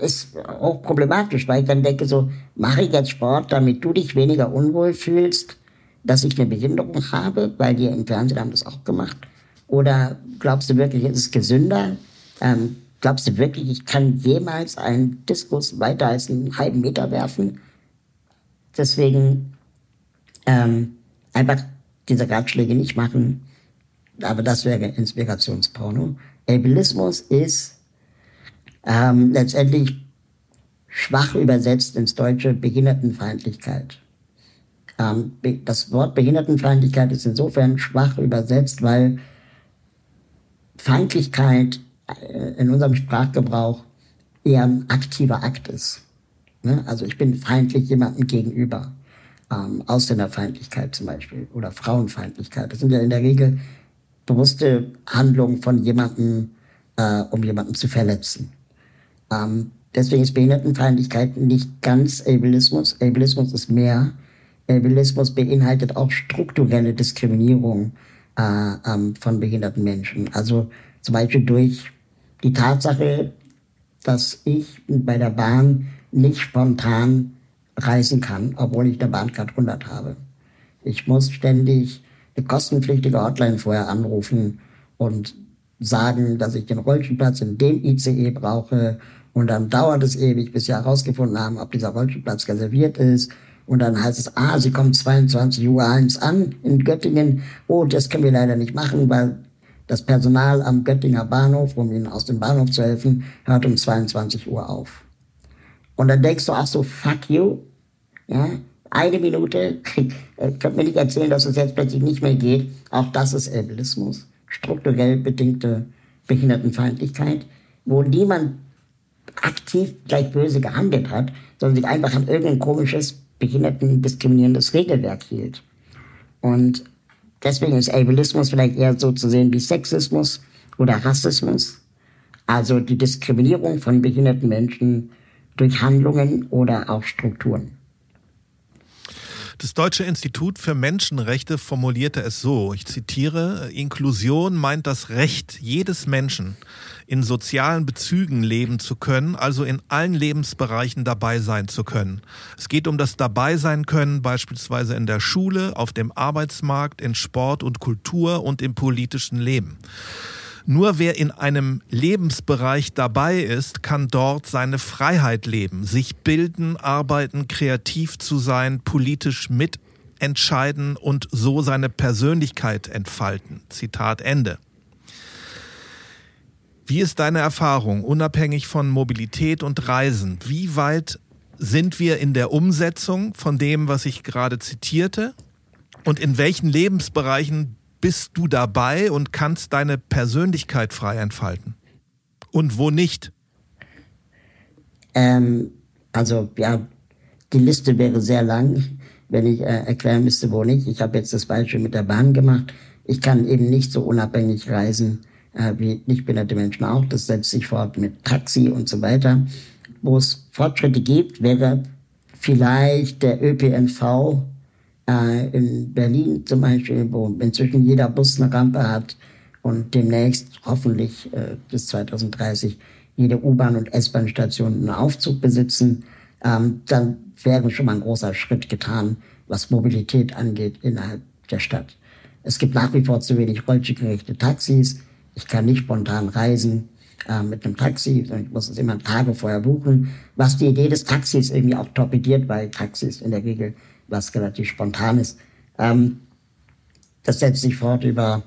ist auch problematisch, weil ich dann denke so, mache ich jetzt Sport, damit du dich weniger unwohl fühlst, dass ich eine Behinderung habe, weil die im Fernsehen haben das auch gemacht. Oder glaubst du wirklich, ist es gesünder, ähm, Glaubst du wirklich, ich kann jemals einen Diskus weiter als einen halben Meter werfen? Deswegen ähm, einfach diese Ratschläge nicht machen. Aber das wäre Inspirationsporno. Ableismus ist ähm, letztendlich schwach übersetzt ins Deutsche Behindertenfeindlichkeit. Ähm, das Wort Behindertenfeindlichkeit ist insofern schwach übersetzt, weil Feindlichkeit in unserem Sprachgebrauch eher ein aktiver Akt ist. Ne? Also ich bin feindlich jemandem gegenüber. Ähm, Ausländerfeindlichkeit zum Beispiel oder Frauenfeindlichkeit. Das sind ja in der Regel bewusste Handlungen von jemandem, äh, um jemanden zu verletzen. Ähm, deswegen ist Behindertenfeindlichkeit nicht ganz Ableismus. Ableismus ist mehr. Ableismus beinhaltet auch strukturelle Diskriminierung äh, ähm, von behinderten Menschen. Also zum Beispiel durch die Tatsache, dass ich bei der Bahn nicht spontan reisen kann, obwohl ich eine Bahncard 100 habe. Ich muss ständig eine kostenpflichtige Hotline vorher anrufen und sagen, dass ich den Rollstuhlplatz in dem ICE brauche und dann dauert es ewig, bis sie herausgefunden haben, ob dieser Rollstuhlplatz reserviert ist. Und dann heißt es, ah, sie kommen 22 Uhr 1 an in Göttingen. Oh, das können wir leider nicht machen, weil das Personal am Göttinger Bahnhof, um ihnen aus dem Bahnhof zu helfen, hört um 22 Uhr auf. Und dann denkst du auch so, fuck you. Ja, eine Minute, [LAUGHS] könnt mir nicht erzählen, dass es jetzt plötzlich nicht mehr geht. Auch das ist Ableismus. Strukturell bedingte Behindertenfeindlichkeit, wo niemand aktiv gleich böse gehandelt hat, sondern sich einfach an irgendein komisches, behindertendiskriminierendes Regelwerk hielt. Und deswegen ist Ableismus vielleicht eher so zu sehen wie Sexismus oder Rassismus. Also die Diskriminierung von behinderten Menschen durch Handlungen oder auch Strukturen. Das Deutsche Institut für Menschenrechte formulierte es so, ich zitiere, Inklusion meint das Recht jedes Menschen, in sozialen Bezügen leben zu können, also in allen Lebensbereichen dabei sein zu können. Es geht um das Dabeisein können, beispielsweise in der Schule, auf dem Arbeitsmarkt, in Sport und Kultur und im politischen Leben. Nur wer in einem Lebensbereich dabei ist, kann dort seine Freiheit leben, sich bilden, arbeiten, kreativ zu sein, politisch mitentscheiden und so seine Persönlichkeit entfalten. Zitat Ende. Wie ist deine Erfahrung, unabhängig von Mobilität und Reisen? Wie weit sind wir in der Umsetzung von dem, was ich gerade zitierte? Und in welchen Lebensbereichen bist du dabei und kannst deine Persönlichkeit frei entfalten? Und wo nicht? Ähm, also ja, die Liste wäre sehr lang, wenn ich äh, erklären müsste, wo nicht. Ich habe jetzt das Beispiel mit der Bahn gemacht. Ich kann eben nicht so unabhängig reisen äh, wie nicht behinderte Menschen auch. Das setzt sich fort mit Taxi und so weiter. Wo es Fortschritte gibt, wäre vielleicht der ÖPNV äh, in Berlin zum Beispiel, wo inzwischen jeder Bus eine Rampe hat und demnächst hoffentlich äh, bis 2030 jede U-Bahn und S-Bahn-Station einen Aufzug besitzen, ähm, dann wäre schon mal ein großer Schritt getan, was Mobilität angeht innerhalb der Stadt. Es gibt nach wie vor zu wenig rollstuhlgerechte Taxis. Ich kann nicht spontan reisen äh, mit einem Taxi, sondern ich muss es immer Tage vorher buchen, was die Idee des Taxis irgendwie auch torpediert, weil Taxis in der Regel was relativ spontan ist. Ähm, das setzt sich fort über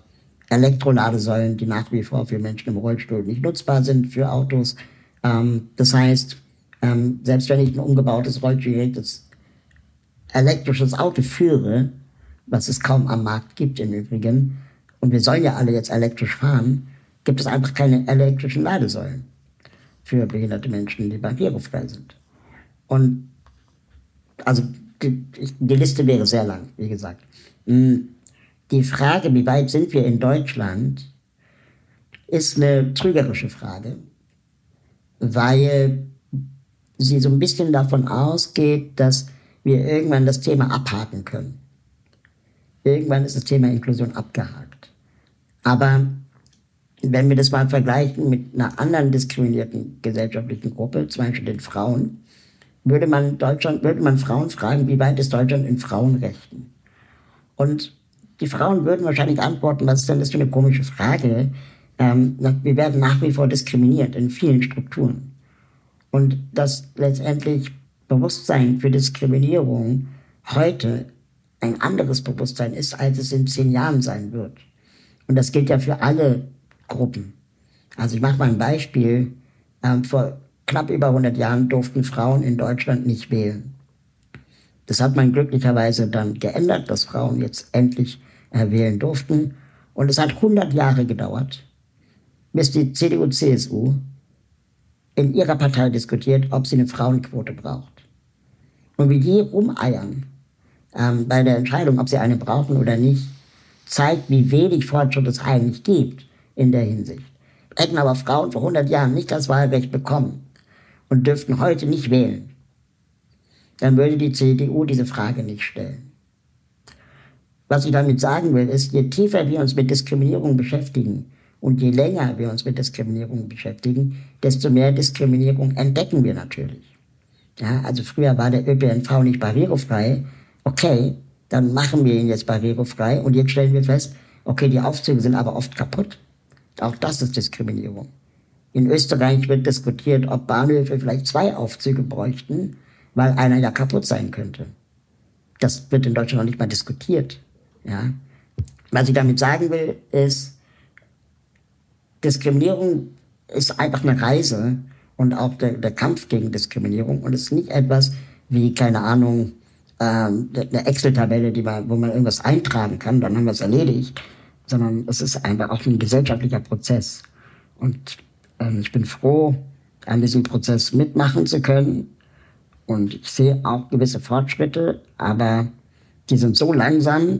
Elektroladesäulen, die nach wie vor für Menschen im Rollstuhl nicht nutzbar sind für Autos. Ähm, das heißt, ähm, selbst wenn ich ein umgebautes rollstuhlgerechtes elektrisches Auto führe, was es kaum am Markt gibt im Übrigen, und wir sollen ja alle jetzt elektrisch fahren, gibt es einfach keine elektrischen Ladesäulen für behinderte Menschen, die barrierefrei sind. Und also die, die Liste wäre sehr lang, wie gesagt. Hm, die Frage, wie weit sind wir in Deutschland, ist eine trügerische Frage, weil sie so ein bisschen davon ausgeht, dass wir irgendwann das Thema abhaken können. Irgendwann ist das Thema Inklusion abgehakt. Aber wenn wir das mal vergleichen mit einer anderen diskriminierten gesellschaftlichen Gruppe, zum Beispiel den Frauen, würde man Deutschland, würde man Frauen fragen, wie weit ist Deutschland in Frauenrechten? Und die Frauen würden wahrscheinlich antworten, was ist denn das für eine komische Frage? Ähm, wir werden nach wie vor diskriminiert in vielen Strukturen. Und dass letztendlich Bewusstsein für Diskriminierung heute ein anderes Bewusstsein ist, als es in zehn Jahren sein wird. Und das gilt ja für alle Gruppen. Also ich mache mal ein Beispiel. Ähm, vor knapp über 100 Jahren durften Frauen in Deutschland nicht wählen. Das hat man glücklicherweise dann geändert, dass Frauen jetzt endlich äh, wählen durften. Und es hat 100 Jahre gedauert, bis die CDU-CSU in ihrer Partei diskutiert, ob sie eine Frauenquote braucht. Und wie die rumeiern ähm, bei der Entscheidung, ob sie eine brauchen oder nicht, zeigt, wie wenig Fortschritt es eigentlich gibt in der Hinsicht. Hätten aber Frauen vor 100 Jahren nicht das Wahlrecht bekommen und dürften heute nicht wählen, dann würde die CDU diese Frage nicht stellen. Was ich damit sagen will, ist, je tiefer wir uns mit Diskriminierung beschäftigen und je länger wir uns mit Diskriminierung beschäftigen, desto mehr Diskriminierung entdecken wir natürlich. Ja, also früher war der ÖPNV nicht barrierefrei. Okay, dann machen wir ihn jetzt barrierefrei und jetzt stellen wir fest, okay, die Aufzüge sind aber oft kaputt. Auch das ist Diskriminierung. In Österreich wird diskutiert, ob Bahnhöfe vielleicht zwei Aufzüge bräuchten, weil einer ja kaputt sein könnte. Das wird in Deutschland noch nicht mal diskutiert. Ja. Was ich damit sagen will, ist, Diskriminierung ist einfach eine Reise und auch der, der Kampf gegen Diskriminierung und ist nicht etwas wie, keine Ahnung, ähm, eine Excel-Tabelle, die man, wo man irgendwas eintragen kann, dann haben wir es erledigt, sondern es ist einfach auch ein gesellschaftlicher Prozess. Und ähm, ich bin froh, an diesem Prozess mitmachen zu können. Und ich sehe auch gewisse Fortschritte, aber die sind so langsam,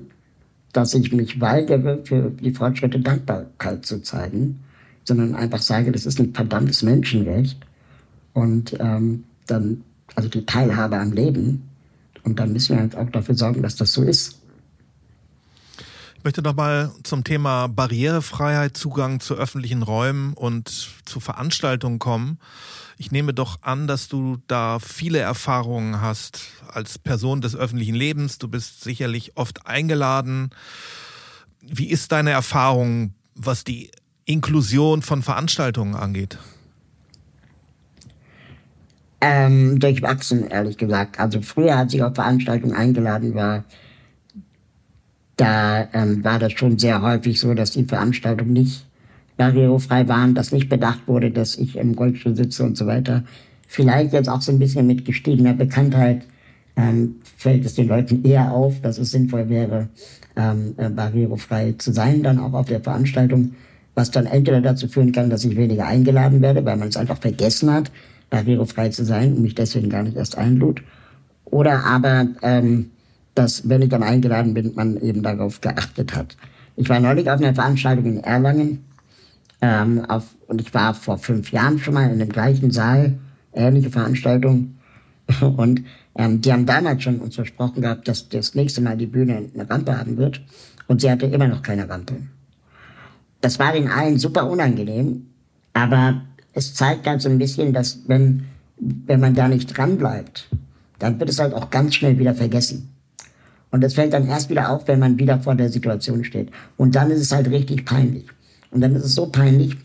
dass ich mich weigere, für die Fortschritte Dankbarkeit zu zeigen, sondern einfach sage, das ist ein verdammtes Menschenrecht. Und ähm, dann, also die Teilhabe am Leben. Und dann müssen wir halt auch dafür sorgen, dass das so ist. Ich möchte nochmal zum Thema Barrierefreiheit, Zugang zu öffentlichen Räumen und zu Veranstaltungen kommen. Ich nehme doch an, dass du da viele Erfahrungen hast als Person des öffentlichen Lebens. Du bist sicherlich oft eingeladen. Wie ist deine Erfahrung, was die Inklusion von Veranstaltungen angeht? Ähm, durchwachsen, ehrlich gesagt. Also früher, als ich auf Veranstaltungen eingeladen war, da ähm, war das schon sehr häufig so, dass die Veranstaltungen nicht barrierefrei waren, dass nicht bedacht wurde, dass ich im Rollstuhl sitze und so weiter. Vielleicht jetzt auch so ein bisschen mit gestiegener Bekanntheit ähm, fällt es den Leuten eher auf, dass es sinnvoll wäre, ähm, äh, barrierefrei zu sein, dann auch auf der Veranstaltung, was dann entweder dazu führen kann, dass ich weniger eingeladen werde, weil man es einfach vergessen hat, barrierefrei zu sein und mich deswegen gar nicht erst einlud. Oder aber, ähm, dass, wenn ich dann eingeladen bin, man eben darauf geachtet hat. Ich war neulich auf einer Veranstaltung in Erlangen ähm, auf, und ich war vor fünf Jahren schon mal in dem gleichen Saal, ähnliche Veranstaltung. [LAUGHS] Und ähm, die haben damals schon uns versprochen gehabt, dass das nächste Mal die Bühne eine Rampe haben wird. Und sie hatte immer noch keine Rampe. Das war den allen super unangenehm, aber es zeigt halt so ein bisschen, dass wenn, wenn man da nicht dran bleibt, dann wird es halt auch ganz schnell wieder vergessen. Und das fällt dann erst wieder auf, wenn man wieder vor der Situation steht. Und dann ist es halt richtig peinlich. Und dann ist es so peinlich,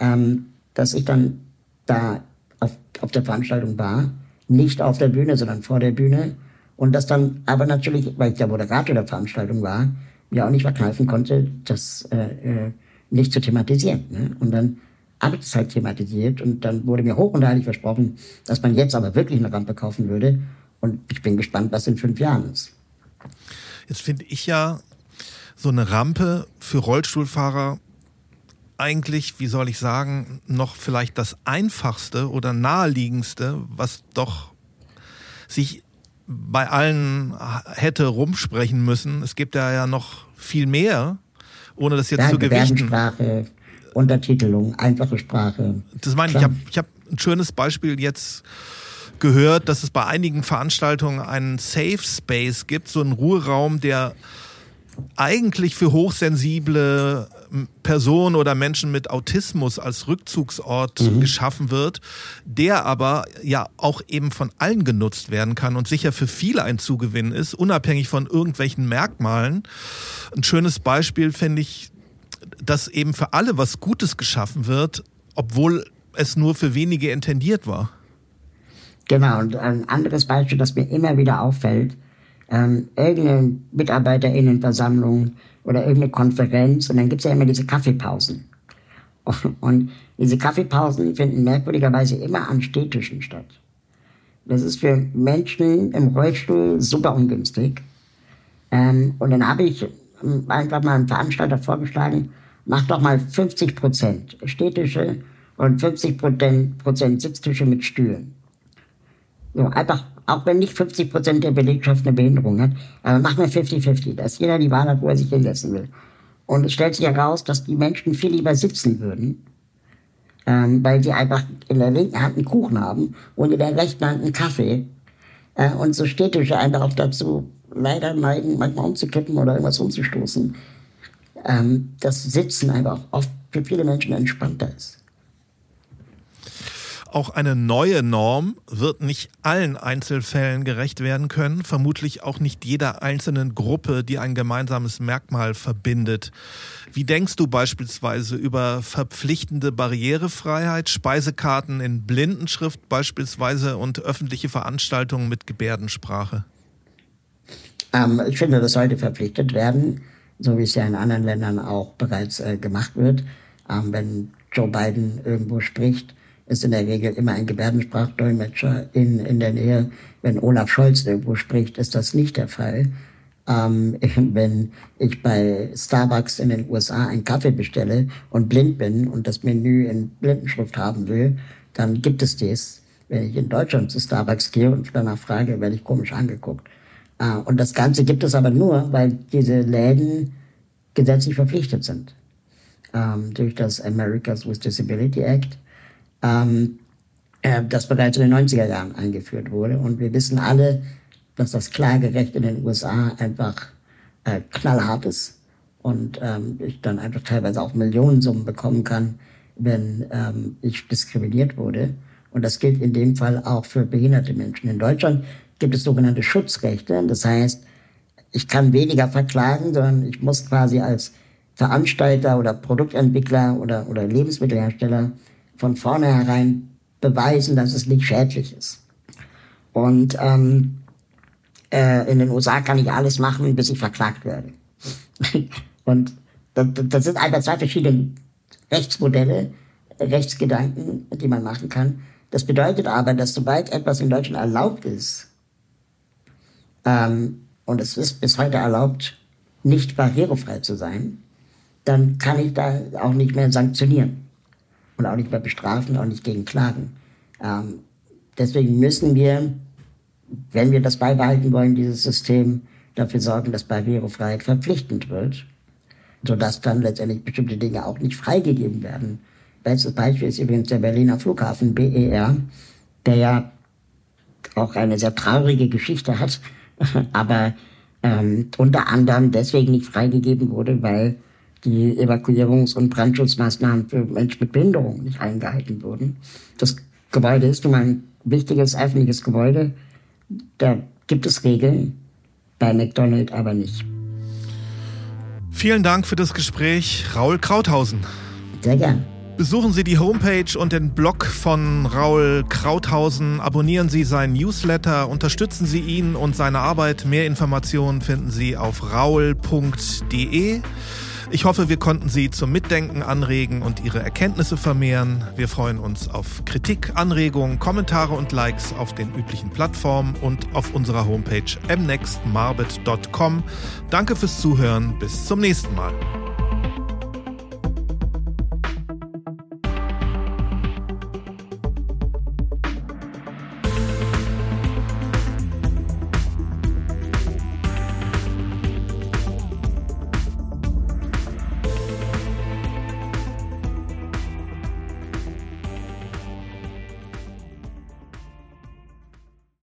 ähm, dass ich dann da auf, auf der Veranstaltung war, nicht auf der Bühne, sondern vor der Bühne. Und das dann aber natürlich, weil ich der Moderator der Veranstaltung war, mir auch nicht verkneifen konnte, das äh, äh, nicht zu thematisieren. Ne? Und dann halt thematisiert und dann wurde mir hoch und heilig versprochen, dass man jetzt aber wirklich eine Rampe kaufen würde. Und ich bin gespannt, was in fünf Jahren ist. Jetzt finde ich ja so eine Rampe für Rollstuhlfahrer eigentlich, wie soll ich sagen, noch vielleicht das einfachste oder naheliegendste, was doch sich bei allen hätte rumsprechen müssen. Es gibt ja ja noch viel mehr, ohne das jetzt ja, zu gewichten. Untertitelung, einfache Sprache. Das meine ich, ich habe ich hab ein schönes Beispiel jetzt gehört, dass es bei einigen Veranstaltungen einen Safe Space gibt, so einen Ruheraum, der eigentlich für hochsensible Personen oder Menschen mit Autismus als Rückzugsort mhm. geschaffen wird, der aber ja auch eben von allen genutzt werden kann und sicher für viele ein Zugewinn ist, unabhängig von irgendwelchen Merkmalen. Ein schönes Beispiel finde ich dass eben für alle was Gutes geschaffen wird, obwohl es nur für wenige intendiert war. Genau, und ein anderes Beispiel, das mir immer wieder auffällt, ähm, irgendeine MitarbeiterInnenversammlung oder irgendeine Konferenz und dann gibt es ja immer diese Kaffeepausen. [LAUGHS] Und diese Kaffeepausen finden merkwürdigerweise immer an Städtischen statt. Das ist für Menschen im Rollstuhl super ungünstig. Ähm, und dann habe ich einfach mal einem Veranstalter vorgeschlagen, mach doch mal 50 Prozent Städtische und 50 Prozent Sitztische mit Stühlen. So, einfach, auch wenn nicht 50 Prozent der Belegschaft eine Behinderung hat, aber mach mal 50-50, dass jeder die Wahl hat, wo er sich hinsetzen will. Und es stellt sich heraus, dass die Menschen viel lieber sitzen würden, ähm, weil sie einfach in der linken Hand einen Kuchen haben und in der rechten Hand einen Kaffee. Äh, und so Städtische einfach auch dazu leider neigen, manchmal umzukippen oder irgendwas umzustoßen. Ähm, das Sitzen einfach oft für viele Menschen entspannter ist. Auch eine neue Norm wird nicht allen Einzelfällen gerecht werden können, vermutlich auch nicht jeder einzelnen Gruppe, die ein gemeinsames Merkmal verbindet. Wie denkst du beispielsweise über verpflichtende Barrierefreiheit, Speisekarten in Blindenschrift beispielsweise und öffentliche Veranstaltungen mit Gebärdensprache? Ähm, ich finde, das sollte verpflichtet werden, so wie es ja in anderen Ländern auch bereits äh, gemacht wird. Ähm, wenn Joe Biden irgendwo spricht, ist in der Regel immer ein Gebärdensprachdolmetscher in, in der Nähe. Wenn Olaf Scholz irgendwo spricht, ist das nicht der Fall. Ähm, [LAUGHS] wenn ich bei Starbucks in den USA einen Kaffee bestelle und blind bin und das Menü in Blindenschrift haben will, dann gibt es dies. Wenn ich in Deutschland zu Starbucks gehe und danach frage, werde ich komisch angeguckt. Äh, und das Ganze gibt es aber nur, weil diese Läden gesetzlich verpflichtet sind. Ähm, durch das Americans with Disability Act ähm, äh, das bereits in den 90er Jahren eingeführt wurde. Und wir wissen alle, dass das Klagerecht in den USA einfach äh, knallhart ist und ähm, ich dann einfach teilweise auch Millionensummen bekommen kann, wenn ich diskriminiert wurde. Und das gilt in dem Fall auch für behinderte Menschen. In Deutschland gibt es sogenannte Schutzrechte. Das heißt, ich kann weniger verklagen, sondern ich muss quasi als Veranstalter oder Produktentwickler oder, oder Lebensmittelhersteller von vornherein beweisen, dass es nicht schädlich ist. Und ähm, äh, in den USA kann ich alles machen, bis ich verklagt werde. [LAUGHS] Und das, das sind einfach zwei verschiedene Rechtsmodelle, Rechtsgedanken, die man machen kann. Das bedeutet aber, dass sobald etwas in Deutschland erlaubt ist, ähm, und es ist bis heute erlaubt, nicht barrierefrei zu sein, dann kann ich da auch nicht mehr sanktionieren und auch nicht mehr bestrafen, auch nicht gegen klagen. Ähm, deswegen müssen wir, wenn wir das beibehalten wollen, dieses System, dafür sorgen, dass Barrierefreiheit verpflichtend wird, sodass dann letztendlich bestimmte Dinge auch nicht freigegeben werden. Bestes Beispiel ist übrigens der Berliner Flughafen BER, der ja auch eine sehr traurige Geschichte hat, aber ähm, unter anderem deswegen nicht freigegeben wurde, weil die Evakuierungs- und Brandschutzmaßnahmen für Menschen mit Behinderung nicht eingehalten wurden. Das Gebäude ist nun ein wichtiges öffentliches Gebäude. Da gibt es Regeln, bei McDonald's aber nicht. Vielen Dank für das Gespräch, Raul Krauthausen. Sehr gern. Besuchen Sie die Homepage und den Blog von Raul Krauthausen, abonnieren Sie seinen Newsletter, unterstützen Sie ihn und seine Arbeit. Mehr Informationen finden Sie auf raul.de. Ich hoffe, wir konnten Sie zum Mitdenken anregen und Ihre Erkenntnisse vermehren. Wir freuen uns auf Kritik, Anregungen, Kommentare und Likes auf den üblichen Plattformen und auf unserer Homepage mnextmarbet.com. Danke fürs Zuhören. Bis zum nächsten Mal.